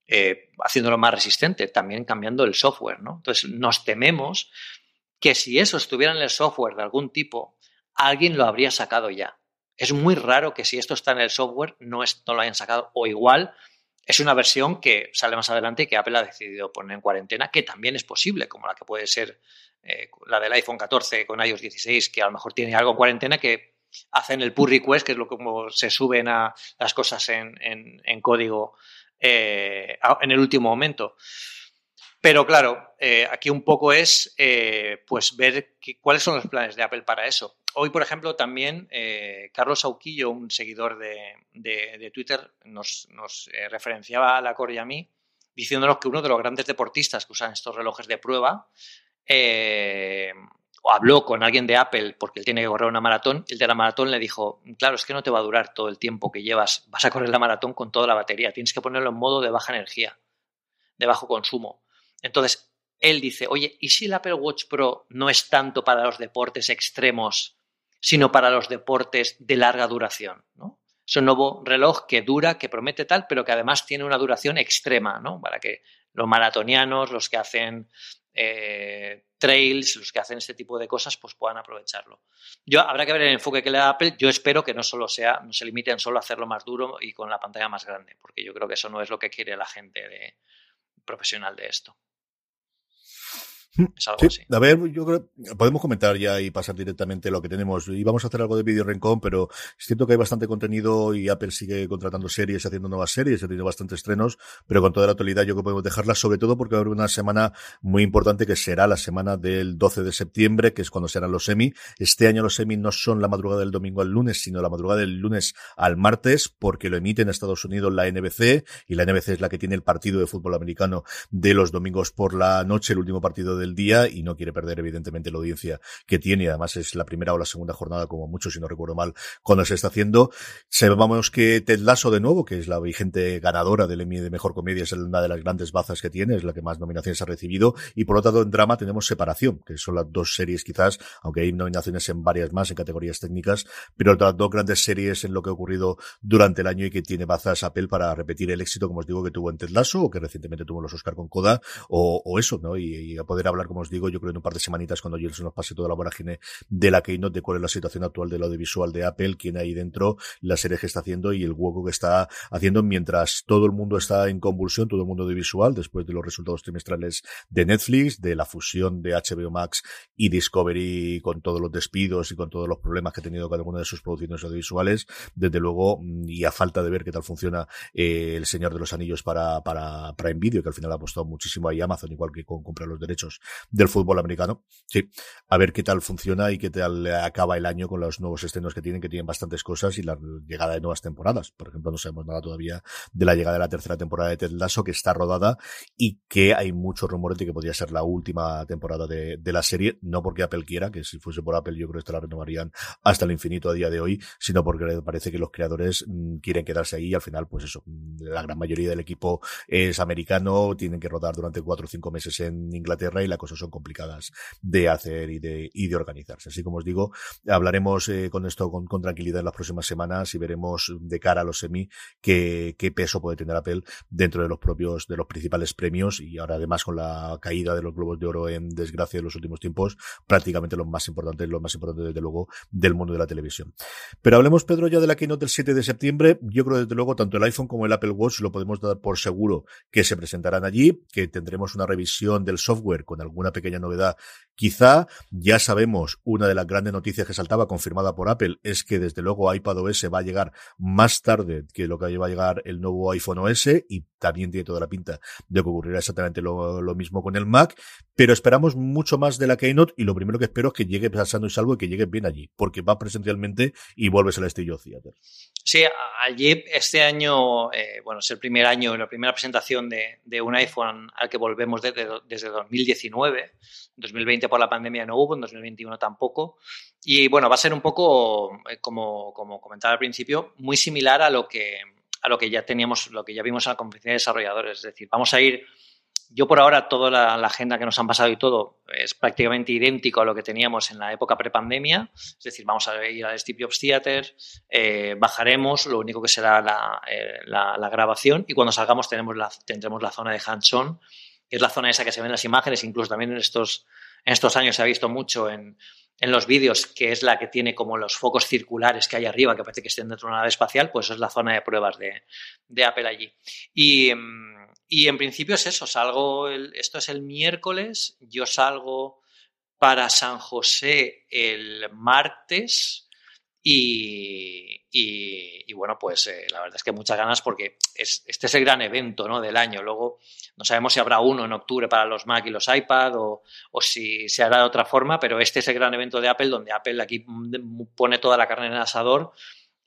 eh, haciéndolo más resistente, también cambiando el software. ¿no? Entonces nos tememos que si eso estuviera en el software de algún tipo, alguien lo habría sacado ya. Es muy raro que si esto está en el software no, lo hayan sacado o igual es una versión que sale más adelante y que Apple ha decidido poner en cuarentena, que también es posible, como la que puede ser eh, la del iPhone 14 con iOS 16, que a lo mejor tiene algo en cuarentena que hacen el pull request, que es lo como se suben a las cosas en, código eh, en el último momento. Pero claro, eh, aquí un poco es pues ver cuáles son los planes de Apple para eso hoy, por ejemplo, también eh, Carlos Auquillo, un seguidor de, Twitter, nos, eh, referenciaba a la Core y a mí, diciéndonos que uno de los grandes deportistas que usan estos relojes de prueba eh, habló con alguien de Apple porque él tiene que correr una maratón. El de la maratón le dijo: Claro, es que no te va a durar todo el tiempo que llevas. Vas a correr la maratón con toda la batería. Tienes que ponerlo en modo de baja energía, de bajo consumo. Entonces, él dice: Oye, ¿y si el Apple Watch Pro no es tanto para los deportes extremos sino para los deportes de larga duración. Es un nuevo reloj que dura, que promete tal, pero que además tiene una duración extrema, ¿no? Para que los maratonianos, los que hacen eh, trails, los que hacen este tipo de cosas, pues puedan aprovecharlo. Yo habrá que ver el enfoque que le da Apple. Yo espero que no solo sea, no se limiten solo a hacerlo más duro y con la pantalla más grande, porque yo creo que eso no es lo que quiere la gente de, profesional de esto. Sí, A ver, yo creo, podemos comentar ya y pasar directamente lo que tenemos. Y vamos a hacer algo de vídeo rincón, pero es cierto que hay bastante contenido y Apple sigue contratando series, haciendo nuevas series, ha tenido bastantes estrenos, pero con toda la actualidad yo creo que podemos dejarla, sobre todo porque va a haber una semana muy importante que será la semana del 12 de septiembre, que es cuando serán los semi. Este año los semi no son la madrugada del domingo al lunes, sino la madrugada del lunes al martes, porque lo emite en Estados Unidos la NBC, y la NBC es la que tiene el partido de fútbol americano de los domingos por la noche, el último partido día y no quiere perder evidentemente la audiencia que tiene. Además es la primera o la segunda jornada, como mucho, si no recuerdo mal, cuando se está haciendo. Sabemos que Ted Lasso de nuevo, que es la vigente ganadora del Emmy de Mejor Comedia, es una de las grandes bazas que tiene, es la que más nominaciones ha recibido. Y por otro lado, en drama tenemos Separación, que son las dos series quizás, aunque hay nominaciones en varias más, en categorías técnicas, pero las dos grandes series en lo que ha ocurrido durante el año y que tiene bazas Apple para repetir el éxito, como os digo, que tuvo en Ted Lasso, o que recientemente tuvo los Oscar con Coda, o, eso, ¿no? Y, y hablar, como os digo, yo creo en un par de semanitas cuando se nos pase toda la vorágine de la Keynote de cuál es la situación actual del audiovisual de Apple, quién hay dentro, la serie que está haciendo y el hueco que está haciendo mientras todo el mundo está en convulsión, todo el mundo audiovisual, después de los resultados trimestrales de Netflix, de la fusión de HBO Max y Discovery con todos los despidos y con todos los problemas que ha tenido cada una de sus producciones audiovisuales, desde luego, mm, y a falta de ver qué tal funciona eh, El Señor de los Anillos para, para Prime Video, que al final ha apostado muchísimo ahí Amazon, igual que con comprar los derechos del fútbol americano. Sí, a ver qué tal funciona y qué tal acaba el año con los nuevos estrenos que tienen, que tienen bastantes cosas y la llegada de nuevas temporadas. Por ejemplo, no sabemos nada todavía de la llegada de la tercera temporada de Ted Lasso, que está rodada y que hay muchos rumores de que podría ser la última temporada de, la serie, no porque Apple quiera, que si fuese por Apple yo creo que la renovarían hasta el infinito a día de hoy, sino porque parece que los creadores mm, quieren quedarse ahí y al final, pues eso, mm, la gran mayoría del equipo es americano, tienen que rodar durante cuatro o cinco meses en Inglaterra y y las cosas son complicadas de hacer y de, y de organizarse. Así como os digo, hablaremos eh, con esto con, con, tranquilidad en las próximas semanas y veremos de cara a los semi qué, qué peso puede tener Apple dentro de los propios, de los principales premios y ahora además con la caída de los globos de oro en desgracia en los últimos tiempos, prácticamente los más importantes, los más importantes desde luego del mundo de la televisión. Pero hablemos, Pedro, ya de la keynote del 7 de septiembre. Yo creo desde luego tanto el iPhone como el Apple Watch lo podemos dar por seguro que se presentarán allí, que tendremos una revisión del software con alguna pequeña novedad Quizá ya sabemos una de las grandes noticias que saltaba confirmada por Apple es que desde luego iPadOS va a llegar más tarde que lo que va a llegar el nuevo iPhone OS y también tiene toda la pinta de que ocurrirá exactamente lo, mismo con el Mac, pero esperamos mucho más de la Keynote y lo primero que espero es que llegue pasando y salvo y que llegue bien allí, porque va presencialmente y vuelves al estilo Theater. Sí, allí este año, eh, bueno, es el primer año, la primera presentación de, de un iPhone al que volvemos desde, desde 2019. En 2020 por la pandemia no hubo, en 2021 tampoco. Y bueno, va a ser un poco, eh, como, como comentaba al principio, muy similar a lo que a lo que ya teníamos, lo que ya vimos en la conferencia de desarrolladores. Es decir, vamos a ir yo por ahora toda la, agenda que nos han pasado y todo es prácticamente idéntico a lo que teníamos en la época prepandemia. Es decir, vamos a ir al Steve Jobs Theater, eh, bajaremos, lo único que será eh, la, la, grabación y cuando salgamos tenemos la, tendremos la zona de hands-on, que es la zona esa que se ven en las imágenes, incluso también en estos, en estos años se ha visto mucho en, en los vídeos, que es la que tiene como los focos circulares que hay arriba, que parece que estén dentro de una nave espacial, pues es la zona de pruebas de, de Apple allí. Y... Mm, y en principio es eso, salgo, esto es el miércoles, yo salgo para San José el martes y, y, bueno, pues eh, la verdad es que muchas ganas porque es, este es el gran evento ¿no? del año. Luego no sabemos si habrá uno en octubre para los Mac y los iPad o, o si se hará de otra forma, pero este es el gran evento de Apple donde Apple aquí pone toda la carne en el asador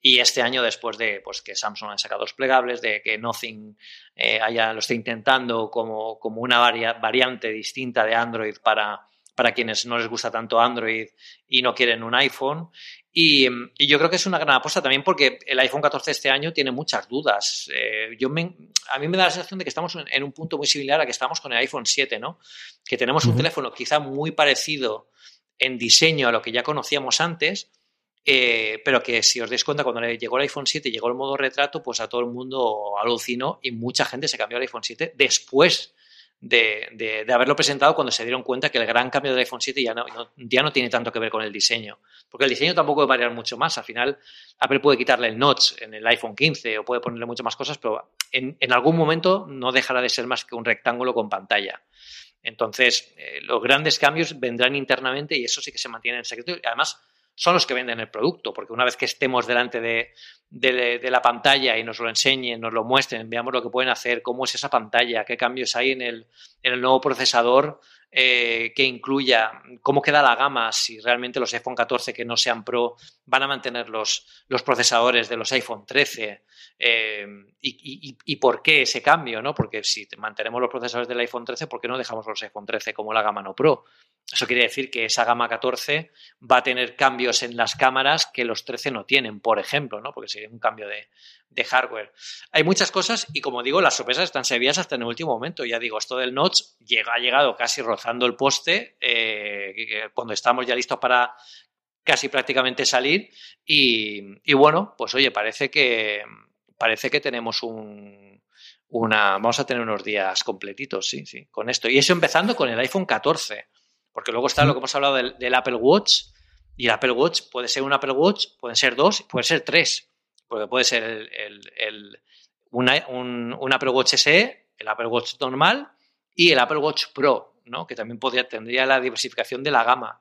y este año, después de pues, que Samsung ha sacado los plegables, de que Nothing eh, haya, lo esté intentando como, como una variante distinta de Android para, para quienes no les gusta tanto Android y no quieren un iPhone. Y, y, yo creo que es una gran apuesta también porque el iPhone 14 este año tiene muchas dudas. Eh, yo me, a mí me da la sensación de que estamos en un punto muy similar a que estamos con el iPhone 7, ¿no? Que tenemos un teléfono quizá muy parecido en diseño a lo que ya conocíamos antes, eh, pero que si os dais cuenta, cuando llegó el iPhone 7 y llegó el modo retrato, pues a todo el mundo alucinó y mucha gente se cambió al iPhone 7 después de, de, haberlo presentado cuando se dieron cuenta que el gran cambio del iPhone 7 ya no, ya no tiene tanto que ver con el diseño. Porque el diseño tampoco puede variar mucho más. Al final, Apple puede quitarle el notch en el iPhone 15 o puede ponerle muchas más cosas, pero en, en algún momento no dejará de ser más que un rectángulo con pantalla. Entonces, eh, los grandes cambios vendrán internamente y eso sí que se mantiene en secreto. Además, son los que venden el producto, porque una vez que estemos delante de, de, la pantalla y nos lo enseñen, nos lo muestren, veamos lo que pueden hacer, cómo es esa pantalla, qué cambios hay en el, en el nuevo procesador eh, que incluya, cómo queda la gama, si realmente los iPhone 14 que no sean Pro van a mantener los, los procesadores de los iPhone 13 eh, y, y, y, por qué ese cambio, ¿no? Porque si mantenemos los procesadores del iPhone 13, ¿por qué no dejamos los iPhone 13 como la gama no Pro? Eso quiere decir que esa gama 14 va a tener cambios en las cámaras que los 13 no tienen, por ejemplo, ¿no? porque sería un cambio de, de hardware. Hay muchas cosas y, como digo, las sorpresas están servidas hasta en el último momento. Ya digo, esto del notch llega, ha llegado casi rozando el poste eh, cuando estamos ya listos para casi prácticamente salir. Y, y, bueno, pues oye, parece que, parece que tenemos un, una. Vamos a tener unos días completitos, sí, sí, con esto. Y eso empezando con el iPhone 14. Porque luego está lo que hemos hablado del, del, Apple Watch, y el Apple Watch puede ser un Apple Watch, pueden ser dos, puede ser tres, porque puede ser el, el, el un, un, Apple Watch SE, el Apple Watch normal y el Apple Watch Pro, ¿no? que también podría, tendría la diversificación de la gama.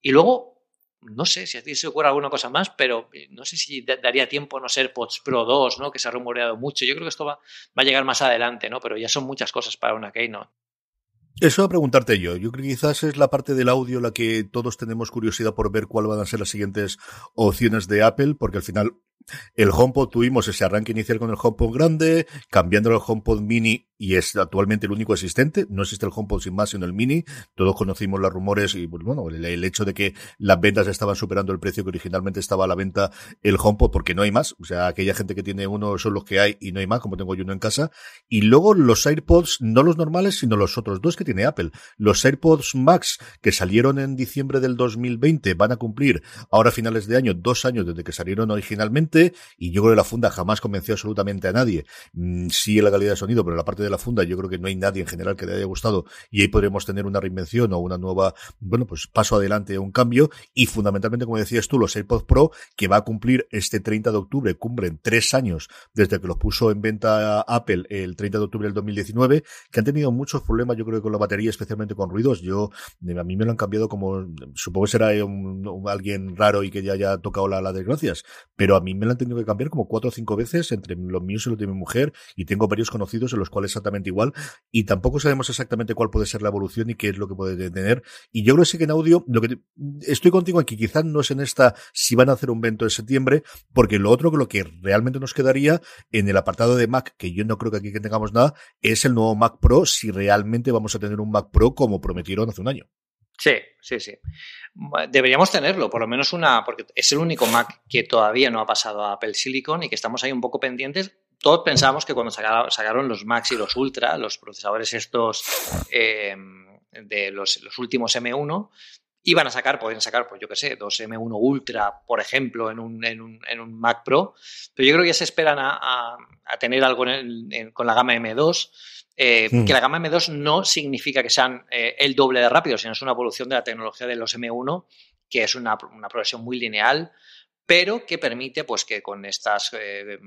Y luego, no sé si a se ocurre alguna cosa más, pero no sé si daría tiempo a no ser Watch Pro 2, ¿no? que se ha rumoreado mucho. Yo creo que esto va, va a llegar más adelante, ¿no? pero ya son muchas cosas para una Keynote. Eso a preguntarte yo. Yo creo que quizás es la parte del audio la que todos tenemos curiosidad por ver cuáles van a ser las siguientes opciones de Apple, porque al final el HomePod tuvimos ese arranque inicial con el HomePod grande, cambiando el HomePod mini y es actualmente el único existente. No existe el HomePod sin más, sino el Mini. Todos conocimos los rumores y, pues, bueno, el, hecho de que las ventas estaban superando el precio que originalmente estaba a la venta el HomePod, porque no hay más. O sea, aquella gente que tiene uno son los que hay y no hay más, como tengo yo uno en casa. Y luego los AirPods, no los normales, sino los otros dos que tiene Apple. Los AirPods Max, que salieron en diciembre del 2020, van a cumplir ahora a finales de año, dos años desde que salieron originalmente, y yo creo que la funda jamás convenció absolutamente a nadie. Mm, sí en la calidad de sonido, pero la parte de la funda yo creo que no hay nadie en general que le haya gustado, y ahí podremos tener una reinvención o una nueva, bueno, pues paso adelante, un cambio, y fundamentalmente, como decías tú, los AirPods Pro, que va a cumplir este 30 de octubre, cumplen tres años desde que los puso en venta Apple el 30 de octubre del 2019, que han tenido muchos problemas, yo creo, con la batería, especialmente con ruidos. Yo, a mí me lo han cambiado como, supongo que será alguien raro y que ya haya tocado la, la desgracias, pero a mí me lo han tenido que cambiar como cuatro o cinco veces entre los míos y los de mi mujer, y tengo varios conocidos en los cuales exactamente igual, y tampoco sabemos exactamente cuál puede ser la evolución y qué es lo que puede tener. Y yo creo que sí que en audio, lo que estoy contigo aquí, quizás no es en esta, si van a hacer un evento en septiembre, porque lo otro que lo que realmente nos quedaría en el apartado de Mac, que yo no creo que aquí tengamos nada, es el nuevo Mac Pro, si realmente vamos a tener un Mac Pro como prometieron hace un año. Sí, sí, sí. Deberíamos tenerlo, por lo menos una, porque es el único Mac que todavía no ha pasado a Apple Silicon y que estamos ahí un poco pendientes. Todos pensamos que cuando sacaron los Macs y los Ultra, los procesadores estos eh, de los, últimos M1, iban a sacar, pueden sacar, pues yo qué sé, dos M1 Ultra, por ejemplo, en un, en un, en un Mac Pro, pero yo creo que ya se esperan a, a, tener algo con la gama M2. Eh, hmm. Que la gama M2 no significa que sean eh, el doble de rápido, sino es una evolución de la tecnología de los M1, que es una, una progresión muy lineal, pero que permite pues que con estas, eh,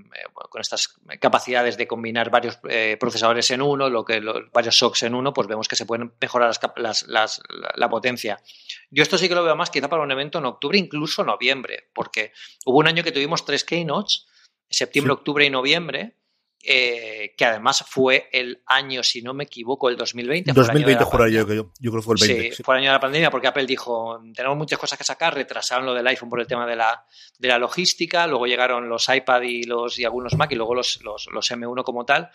con estas capacidades de combinar varios procesadores en uno, lo que los, varios SOCs en uno, pues vemos que se pueden mejorar las, las, la potencia. Yo esto sí que lo veo más quizá para un evento en octubre, incluso noviembre, porque hubo un año que tuvimos tres keynotes, septiembre, octubre y noviembre, eh, que además fue el año, si no me equivoco, el 2020. 2020 fue yo, yo, yo, creo que fue el 20. Sí, fue el año de la pandemia porque Apple dijo, tenemos muchas cosas que sacar, retrasaron lo del iPhone por el tema de la, de la logística, luego llegaron los iPad y, los, y algunos Mac y luego los, los, los M1 como tal.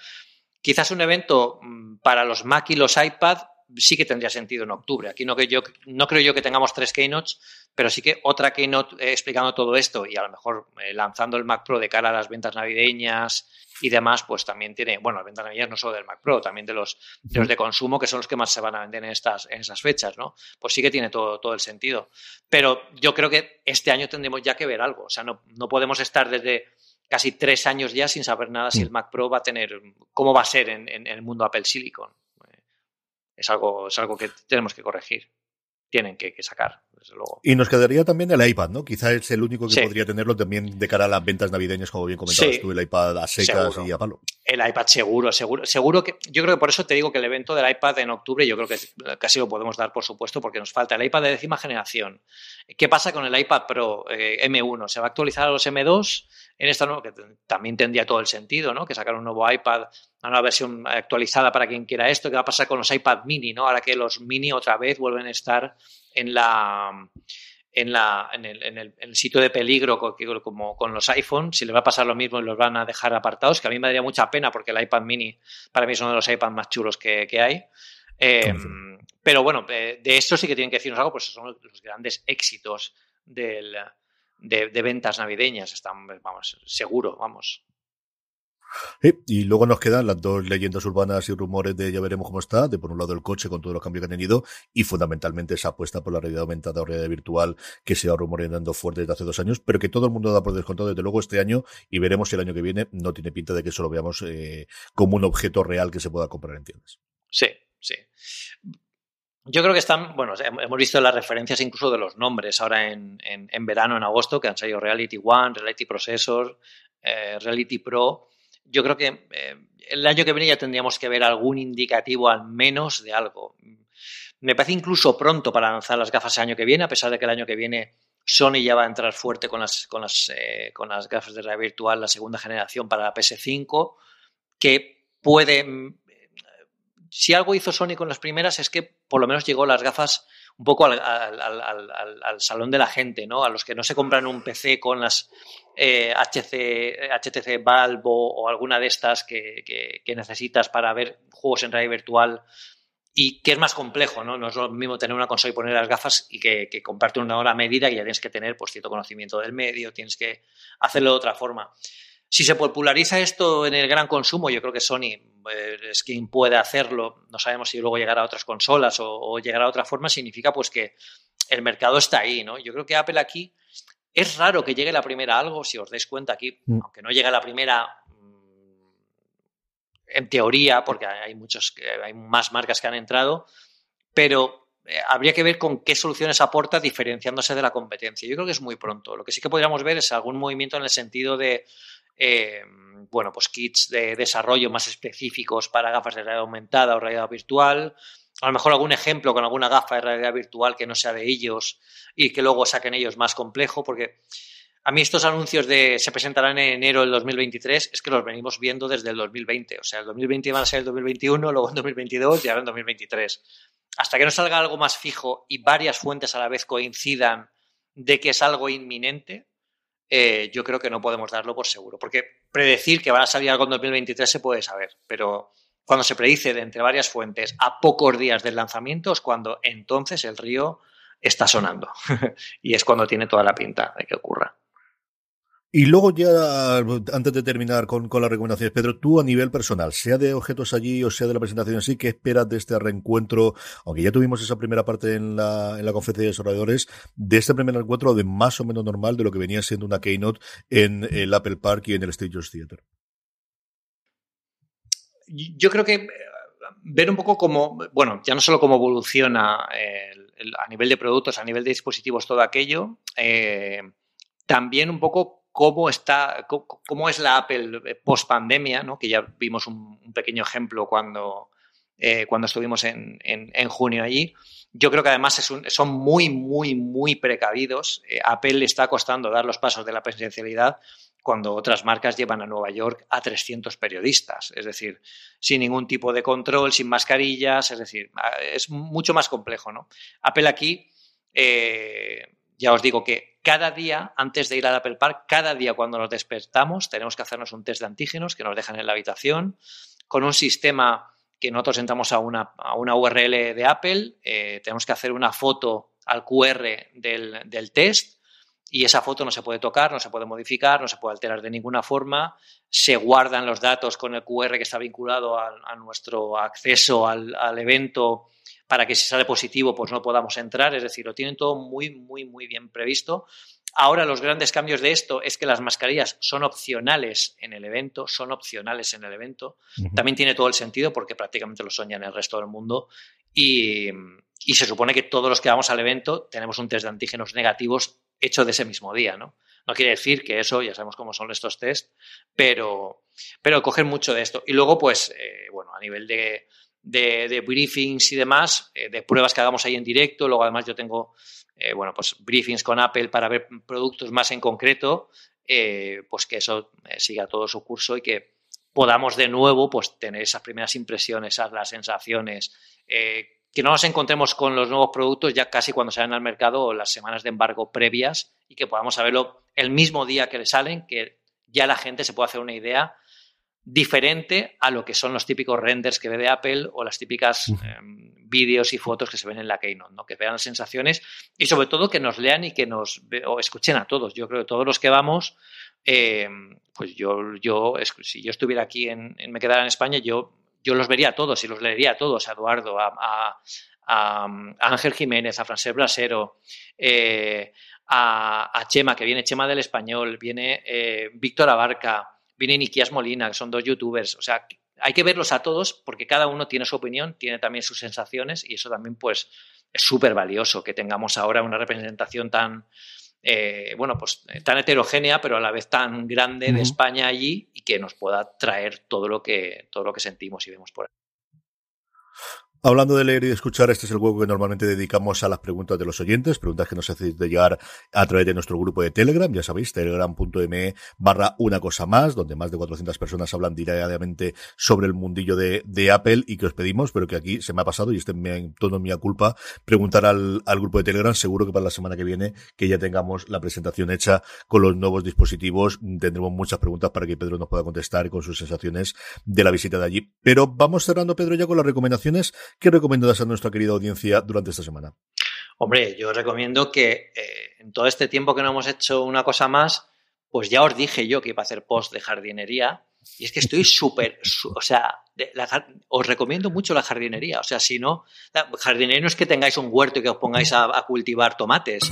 Quizás un evento mm, para los Mac y los iPad sí que tendría sentido en octubre. Aquí no, que yo, no creo yo que tengamos tres keynotes, pero sí que otra keynote eh, explicando todo esto y a lo mejor eh, lanzando el Mac Pro de cara a las ventas navideñas y demás, pues también tiene, bueno, las ventas navideñas no solo del Mac Pro, también de los, de los de consumo, que son los que más se van a vender en estas, en esas fechas, ¿no? Pues sí que tiene todo, todo el sentido. Pero yo creo que este año tendremos ya que ver algo. O sea, no, no podemos estar desde casi tres años ya sin saber nada si mm. el Mac Pro va a tener, cómo va a ser en, en el mundo Apple Silicon es algo, es algo que tenemos que corregir. Tienen que, sacar, desde luego. Y nos quedaría también el iPad, ¿no? Quizá es el único que podría tenerlo también de cara a las ventas navideñas, como bien comentabas tú, el iPad a secas y a palo. El iPad seguro, seguro. Seguro que. Yo creo que por eso te digo que el evento del iPad en octubre, yo creo que casi lo podemos dar, por supuesto, porque nos falta el iPad de décima generación. ¿Qué pasa con el iPad Pro eh, M1? ¿Se va a actualizar a los M2? En esta nueva, que también tendría todo el sentido, ¿no? Que sacar un nuevo iPad una nueva versión actualizada para quien quiera esto. ¿Qué va a pasar con los iPad mini, ¿no? Ahora que los mini otra vez vuelven a estar en la. En, la, en, el, en, el, sitio de peligro como con los iPhones, si les va a pasar lo mismo y los van a dejar apartados, que a mí me daría mucha pena porque el iPad mini para mí es uno de los iPads más chulos que, que hay. Eh, pero bueno, de, de, esto sí que tienen que decirnos algo, pues son los grandes éxitos del, de, de, ventas navideñas. Están, vamos, seguro, vamos y luego nos quedan las dos leyendas urbanas y rumores de ya veremos cómo está, de por un lado el coche con todos los cambios que ha tenido y fundamentalmente esa apuesta por la realidad aumentada o realidad virtual que se ha rumoreando fuerte desde hace dos años, pero que todo el mundo da por descontado desde luego este año y veremos si el año que viene no tiene pinta de que eso lo veamos eh, como un objeto real que se pueda comprar en tiendas. Sí, sí. Yo creo que están, bueno, hemos visto las referencias incluso de los nombres ahora en, en, en verano, en agosto, que han salido Reality One, Reality Processor, eh, Reality Pro yo creo que eh, el año que viene ya tendríamos que ver algún indicativo al menos de algo. Me parece incluso pronto para lanzar las gafas el año que viene, a pesar de que el año que viene Sony ya va a entrar fuerte con las, con las, eh, con las gafas de realidad virtual, la segunda generación para la PS5, que puede si algo hizo Sony con las primeras es que por lo menos llegó las gafas un poco al, salón de la gente, ¿no? A los que no se compran un PC con las HC, HTC Valve o, alguna de estas que, necesitas para ver juegos en realidad virtual y que es más complejo, ¿no? No es lo mismo tener una consola y poner las gafas y que, que una hora medida que ya tienes que tener pues, cierto conocimiento del medio, tienes que hacerlo de otra forma. Si se populariza esto en el gran consumo, yo creo que Sony eh, es quien puede hacerlo. No sabemos si luego llegará a otras consolas o, llegará a otra forma. Significa pues que el mercado está ahí, ¿no? Yo creo que Apple aquí es raro que llegue la primera algo, si os dais cuenta aquí, mm. aunque no llegue la primera mm, en teoría, porque hay muchos, hay más marcas que han entrado, pero eh, habría que ver con qué soluciones aporta diferenciándose de la competencia. Yo creo que es muy pronto. Lo que sí que podríamos ver es algún movimiento en el sentido de eh, bueno, pues kits de desarrollo más específicos para gafas de realidad aumentada o realidad virtual. A lo mejor algún ejemplo con alguna gafa de realidad virtual que no sea de ellos y que luego saquen ellos más complejo, porque a mí estos anuncios de se presentarán en enero del 2023 es que los venimos viendo desde el 2020. O sea, el 2020 van a ser el 2021, luego en 2022 y ahora en 2023. Hasta que no salga algo más fijo y varias fuentes a la vez coincidan de que es algo inminente, eh, yo creo que no podemos darlo por seguro. Porque predecir que va a salir algo en 2023 se puede saber, pero cuando se predice de entre varias fuentes a pocos días del lanzamiento es cuando entonces el río está sonando. y es cuando tiene toda la pinta de que ocurra. Y luego ya, antes de terminar con, con, las recomendaciones, Pedro, tú a nivel personal, sea de objetos allí o sea de la presentación así, ¿qué esperas de este reencuentro? Aunque ya tuvimos esa primera parte en la, en la conferencia de desarrolladores, de este primer encuentro de más o menos normal de lo que venía siendo una keynote en el Apple Park y en el Studios Theater. Yo creo que eh, ver un poco cómo, bueno, ya no solo cómo evoluciona a nivel de productos, a nivel de dispositivos, todo aquello, eh, también un poco cómo está, cómo, es la Apple eh, post pandemia, ¿no? que ya vimos un, pequeño ejemplo cuando, eh, cuando estuvimos en, en, junio allí. Yo creo que además son muy, muy, muy precavidos. Eh, Apple le está costando dar los pasos de la presencialidad cuando otras marcas llevan a Nueva York a 300 periodistas, es decir, sin ningún tipo de control, sin mascarillas, es decir, es mucho más complejo, ¿no? Apple aquí, ya os digo que cada día, antes de ir al Apple Park, cada día cuando nos despertamos, tenemos que hacernos un test de antígenos que nos dejan en la habitación, con un sistema que nosotros entramos a una, a una URL de Apple, eh, tenemos que hacer una foto al QR del, test y esa foto no se puede tocar, no se puede modificar, no se puede alterar de ninguna forma, se guardan los datos con el QR que está vinculado a, nuestro acceso al, al evento para que si sale positivo pues no podamos entrar, es decir, lo tienen todo muy, muy, muy bien previsto. Ahora los grandes cambios de esto es que las mascarillas son opcionales en el evento, son opcionales en el evento. También tiene todo el sentido porque prácticamente lo son en el resto del mundo y, se supone que todos los que vamos al evento tenemos un test de antígenos negativos hecho de ese mismo día, ¿no? No quiere decir que eso, ya sabemos cómo son estos test, pero, pero cogen mucho de esto. Y luego, pues, eh, bueno, a nivel de, de, briefings y demás, eh, de pruebas que hagamos ahí en directo. Luego, además, yo tengo eh, bueno, pues briefings con Apple para ver productos más en concreto, pues que eso siga todo su curso y que podamos de nuevo pues tener esas primeras impresiones, esas las sensaciones, que no nos encontremos con los nuevos productos ya casi cuando salen al mercado o las semanas de embargo previas y que podamos saberlo el mismo día que le salen, que ya la gente se pueda hacer una idea diferente a lo que son los típicos renders que ve de Apple o las típicas em, vídeos y fotos que se ven en la Keynote, ¿no? que vean las sensaciones y sobre todo que nos lean y que nos o escuchen a todos. Yo creo que todos los que vamos, em, pues yo, yo, si yo estuviera aquí en, Me Quedara en España, yo, yo los vería a todos y los leería a todos, a Eduardo, a, Ángel Jiménez, a Francés Brasero, eh, a, Chema, que viene Chema del Español, viene eh, Víctor Abarca, viene Nikias Molina, que son dos youtubers. O sea, hay que verlos a todos porque cada uno tiene su opinión, tiene también sus sensaciones y eso también pues es súper valioso que tengamos ahora una representación tan, eh, bueno, pues tan heterogénea, pero a la vez tan grande de España allí y que nos pueda traer todo lo que, todo lo que sentimos y vemos por ahí. Hablando de leer y de escuchar, este es el juego que normalmente dedicamos a las preguntas de los oyentes, preguntas que nos hacéis de llegar a través de nuestro grupo de Telegram, ya sabéis, telegram.me barra una cosa más, donde más de 400 personas hablan diariamente sobre el mundillo de, de Apple y que os pedimos, pero que aquí se me ha pasado y este en todo mi culpa, preguntar al, al grupo de Telegram, seguro que para la semana que viene, que ya tengamos la presentación hecha con los nuevos dispositivos, tendremos muchas preguntas para que Pedro nos pueda contestar con sus sensaciones de la visita de allí. Pero vamos cerrando, Pedro, ya con las recomendaciones ¿Qué recomiendas a nuestra querida audiencia durante esta semana? Hombre, yo recomiendo que eh, en todo este tiempo que no hemos hecho una cosa más, pues ya os dije yo que iba a hacer post de jardinería. Y es que estoy súper, o sea, os recomiendo mucho la jardinería. O sea, si no, la jardinería no es que tengáis un huerto y que os pongáis a, cultivar tomates.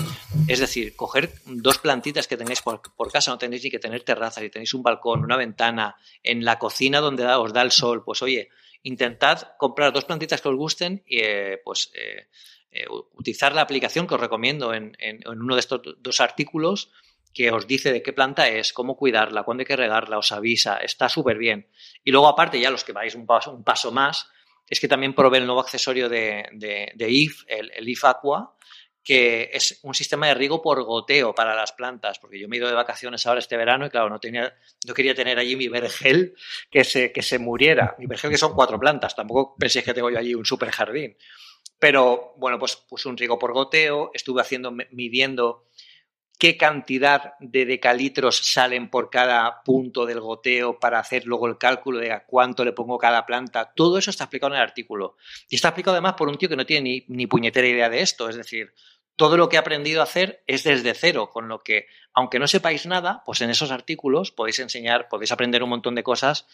Es decir, coger dos plantitas que tengáis por, por, casa, no tenéis ni que tener terraza, si tenéis un balcón, una ventana, en la cocina donde os da el sol, pues oye, intentad comprar dos plantitas que os gusten y eh, pues eh, eh, utilizar la aplicación que os recomiendo en, uno de estos dos artículos que os dice de qué planta es, cómo cuidarla, cuándo hay que regarla, os avisa, está súper bien. Y luego aparte, ya los que vais un paso, un paso más, es que también probé el nuevo accesorio de, de, IF, el IF Aqua, que es un sistema de riego por goteo para las plantas, porque yo me he ido de vacaciones ahora este verano y claro, no, tenía, no quería tener allí mi vergel que se, que se muriera. Mi vergel que son cuatro plantas, tampoco penséis que tengo yo allí un super jardín. Pero bueno, pues puse un riego por goteo, estuve haciendo, midiendo qué cantidad de decalitros salen por cada punto del goteo para hacer luego el cálculo de a cuánto le pongo cada planta. Todo eso está explicado en el artículo. Y está explicado además por un tío que no tiene ni, ni puñetera idea de esto. Es decir, todo lo que he aprendido a hacer es desde cero, con lo que, aunque no sepáis nada, pues en esos artículos podéis enseñar, podéis aprender un montón de cosas,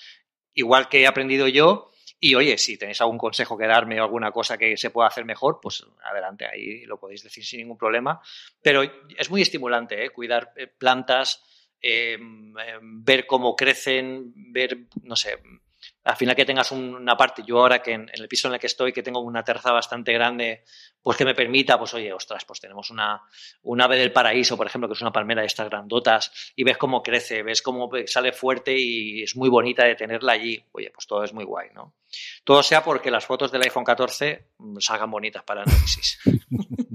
igual que he aprendido yo, y oye, si tenéis algún consejo que darme o alguna cosa que se pueda hacer mejor, pues adelante, ahí lo podéis decir sin ningún problema. Pero es muy estimulante, ¿eh? cuidar eh, plantas, eh, ver cómo crecen, ver, no sé, al final que tengas una parte, yo ahora que en, el piso en el que estoy, que tengo una terraza bastante grande, pues que me permita, pues oye, ostras, pues tenemos una, un ave del paraíso, por ejemplo, que es una palmera de estas grandotas, y ves cómo crece, ves cómo sale fuerte y es muy bonita de tenerla allí. Oye, pues todo es muy guay, ¿no? Todo sea porque las fotos del iPhone 14 mm, salgan bonitas para análisis.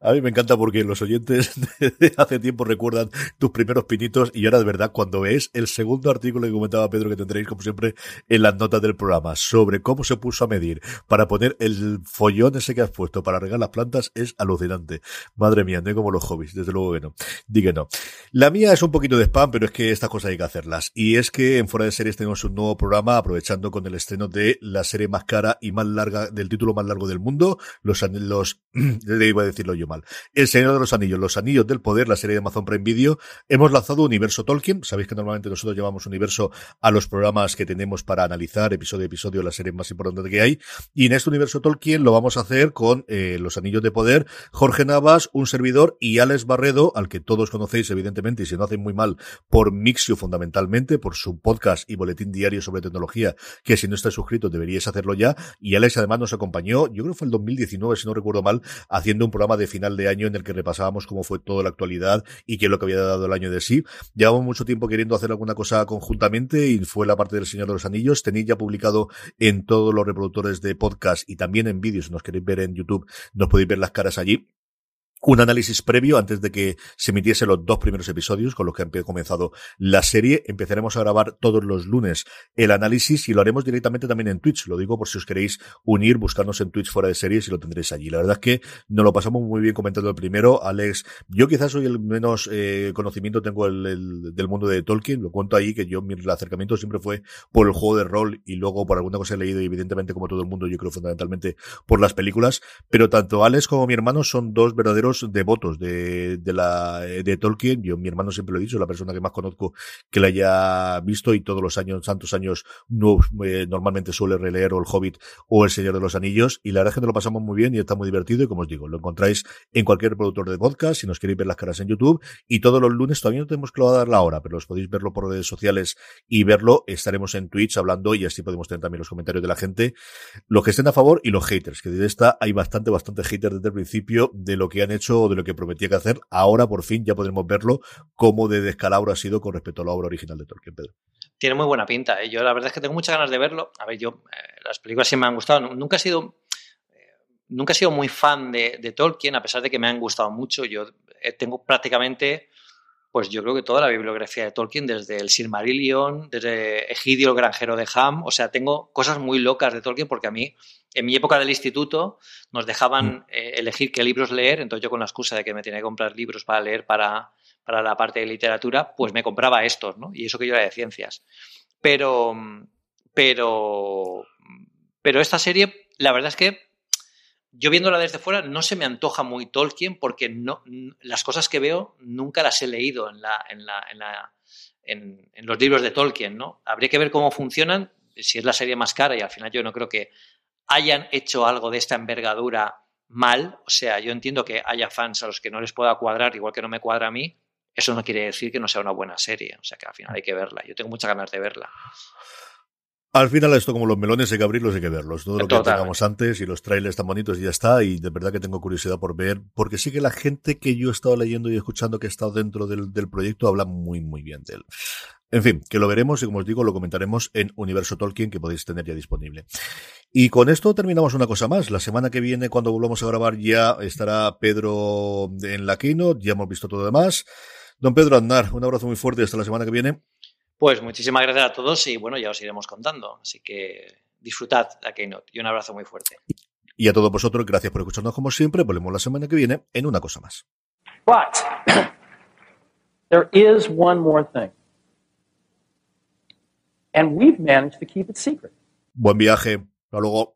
A mí me encanta porque los oyentes hace tiempo recuerdan tus primeros pinitos y ahora de verdad cuando ves el segundo artículo que comentaba Pedro que tendréis como siempre en las notas del programa sobre cómo se puso a medir para poner el follón ese que has puesto para regar las plantas es alucinante. Madre mía, no hay como los hobbies, desde luego que no. Di no. La mía es un poquito de spam, pero es que estas cosas hay que hacerlas. Y es que en Fuera de Series tenemos un nuevo programa aprovechando con el estreno de la serie más cara y más larga, del título más largo del mundo, los, los, decirlo yo mal. El Señor de los Anillos, Los Anillos del Poder, la serie de Amazon Prime Video. Hemos lanzado Universo Tolkien. Sabéis que normalmente nosotros llevamos Universo a los programas que tenemos para analizar episodio a episodio la serie más importante que hay. Y en este Universo Tolkien lo vamos a hacer con eh, Los Anillos de Poder, Jorge Navas, un servidor y Alex Barredo, al que todos conocéis evidentemente y si no hacen muy mal por Mixio fundamentalmente, por su podcast y boletín diario sobre tecnología, que si no estáis suscritos deberíais hacerlo ya. Y Alex además nos acompañó, yo creo que fue el 2019 si no recuerdo mal, haciendo un programa de final de año en el que repasábamos cómo fue toda la actualidad y qué es lo que había dado el año de sí. Llevamos mucho tiempo queriendo hacer alguna cosa conjuntamente y fue la parte del Señor de los Anillos. Tenéis ya publicado en todos los reproductores de podcast y también en vídeos, si nos queréis ver en YouTube, nos podéis ver las caras allí un análisis previo antes de que se emitiese los dos primeros episodios con los que ha comenzado la serie. Empezaremos a grabar todos los lunes el análisis y lo haremos directamente también en Twitch. Lo digo por si os queréis unir, buscarnos en Twitch fuera de series y lo tendréis allí. La verdad es que nos lo pasamos muy bien comentando el primero. Alex, yo quizás soy el menos eh, conocimiento tengo el, del mundo de Tolkien. Lo cuento ahí que yo mi acercamiento siempre fue por el juego de rol y luego por alguna cosa he leído y evidentemente como todo el mundo yo creo fundamentalmente por las películas. Pero tanto Alex como mi hermano son dos verdaderos devotos de, de, la, de Tolkien. Yo, mi hermano siempre lo he dicho, la persona que más conozco que la haya visto y todos los años, tantos años, eh, normalmente suele releer o El Hobbit o El Señor de los Anillos. Y la verdad es que nos lo pasamos muy bien y está muy divertido. Y como os digo, lo encontráis en cualquier productor de podcast, si nos queréis ver las caras en YouTube. Y todos los lunes todavía no tenemos dar la hora, pero os podéis verlo por redes sociales y verlo. Estaremos en Twitch hablando y así podemos tener también los comentarios de la gente, los que estén a favor y los haters, que de esta hay bastante, bastante haters desde el principio de lo que han hecho o de lo que prometía que hacer. Ahora, por fin, ya podremos verlo como de descalabro ha sido con respecto a la obra original de Tolkien, Pedro. Tiene muy buena pinta. ¿eh? Yo la verdad es que tengo muchas ganas de verlo. A ver, yo, eh, las películas sí me han gustado. Nunca he sido, eh, nunca he sido muy fan de, Tolkien, a pesar de que me han gustado mucho. Yo tengo prácticamente pues yo creo que toda la bibliografía de Tolkien, desde el Silmarillion, desde Egidio el granjero de Ham, o sea, tengo cosas muy locas de Tolkien porque a mí, en mi época del instituto, nos dejaban mm. eh, elegir qué libros leer, entonces yo con la excusa de que me tenía que comprar libros para leer para, para la parte de literatura, pues me compraba estos, ¿no? Y eso que yo era de ciencias. Pero, pero, pero esta serie, la verdad es que yo viéndola desde fuera no se me antoja muy Tolkien porque no, las cosas que veo nunca las he leído en, la, en, la, en, la, en, los libros de Tolkien. ¿no? Habría que ver cómo funcionan, si es la serie más cara y al final yo no creo que hayan hecho algo de esta envergadura mal. O sea, yo entiendo que haya fans a los que no les pueda cuadrar, igual que no me cuadra a mí. Eso no quiere decir que no sea una buena serie. O sea, que al final hay que verla. Yo tengo muchas ganas de verla. Al final esto como los melones hay que abrirlos, hay que verlos. Todo lo que tengamos antes y los trailers tan bonitos y ya está. Y de verdad que tengo curiosidad por ver, porque sí que la gente que yo he estado leyendo y escuchando que ha estado dentro del, del proyecto habla muy, muy bien de él. En fin, que lo veremos y como os digo, lo comentaremos en Universo Tolkien que podéis tener ya disponible. Y con esto terminamos una cosa más. La semana que viene, cuando volvamos a grabar, ya estará Pedro en la keynote, ya hemos visto todo demás. Don Pedro Andar, un abrazo muy fuerte hasta la semana que viene. Pues muchísimas gracias a todos y bueno, ya os iremos contando. Así que disfrutad la Keynote y un abrazo muy fuerte. Y a todos vosotros, gracias por escucharnos como siempre. Volvemos la semana que viene en una cosa más. But there is one more thing. And we've managed to keep it secret. Buen viaje. Hasta luego.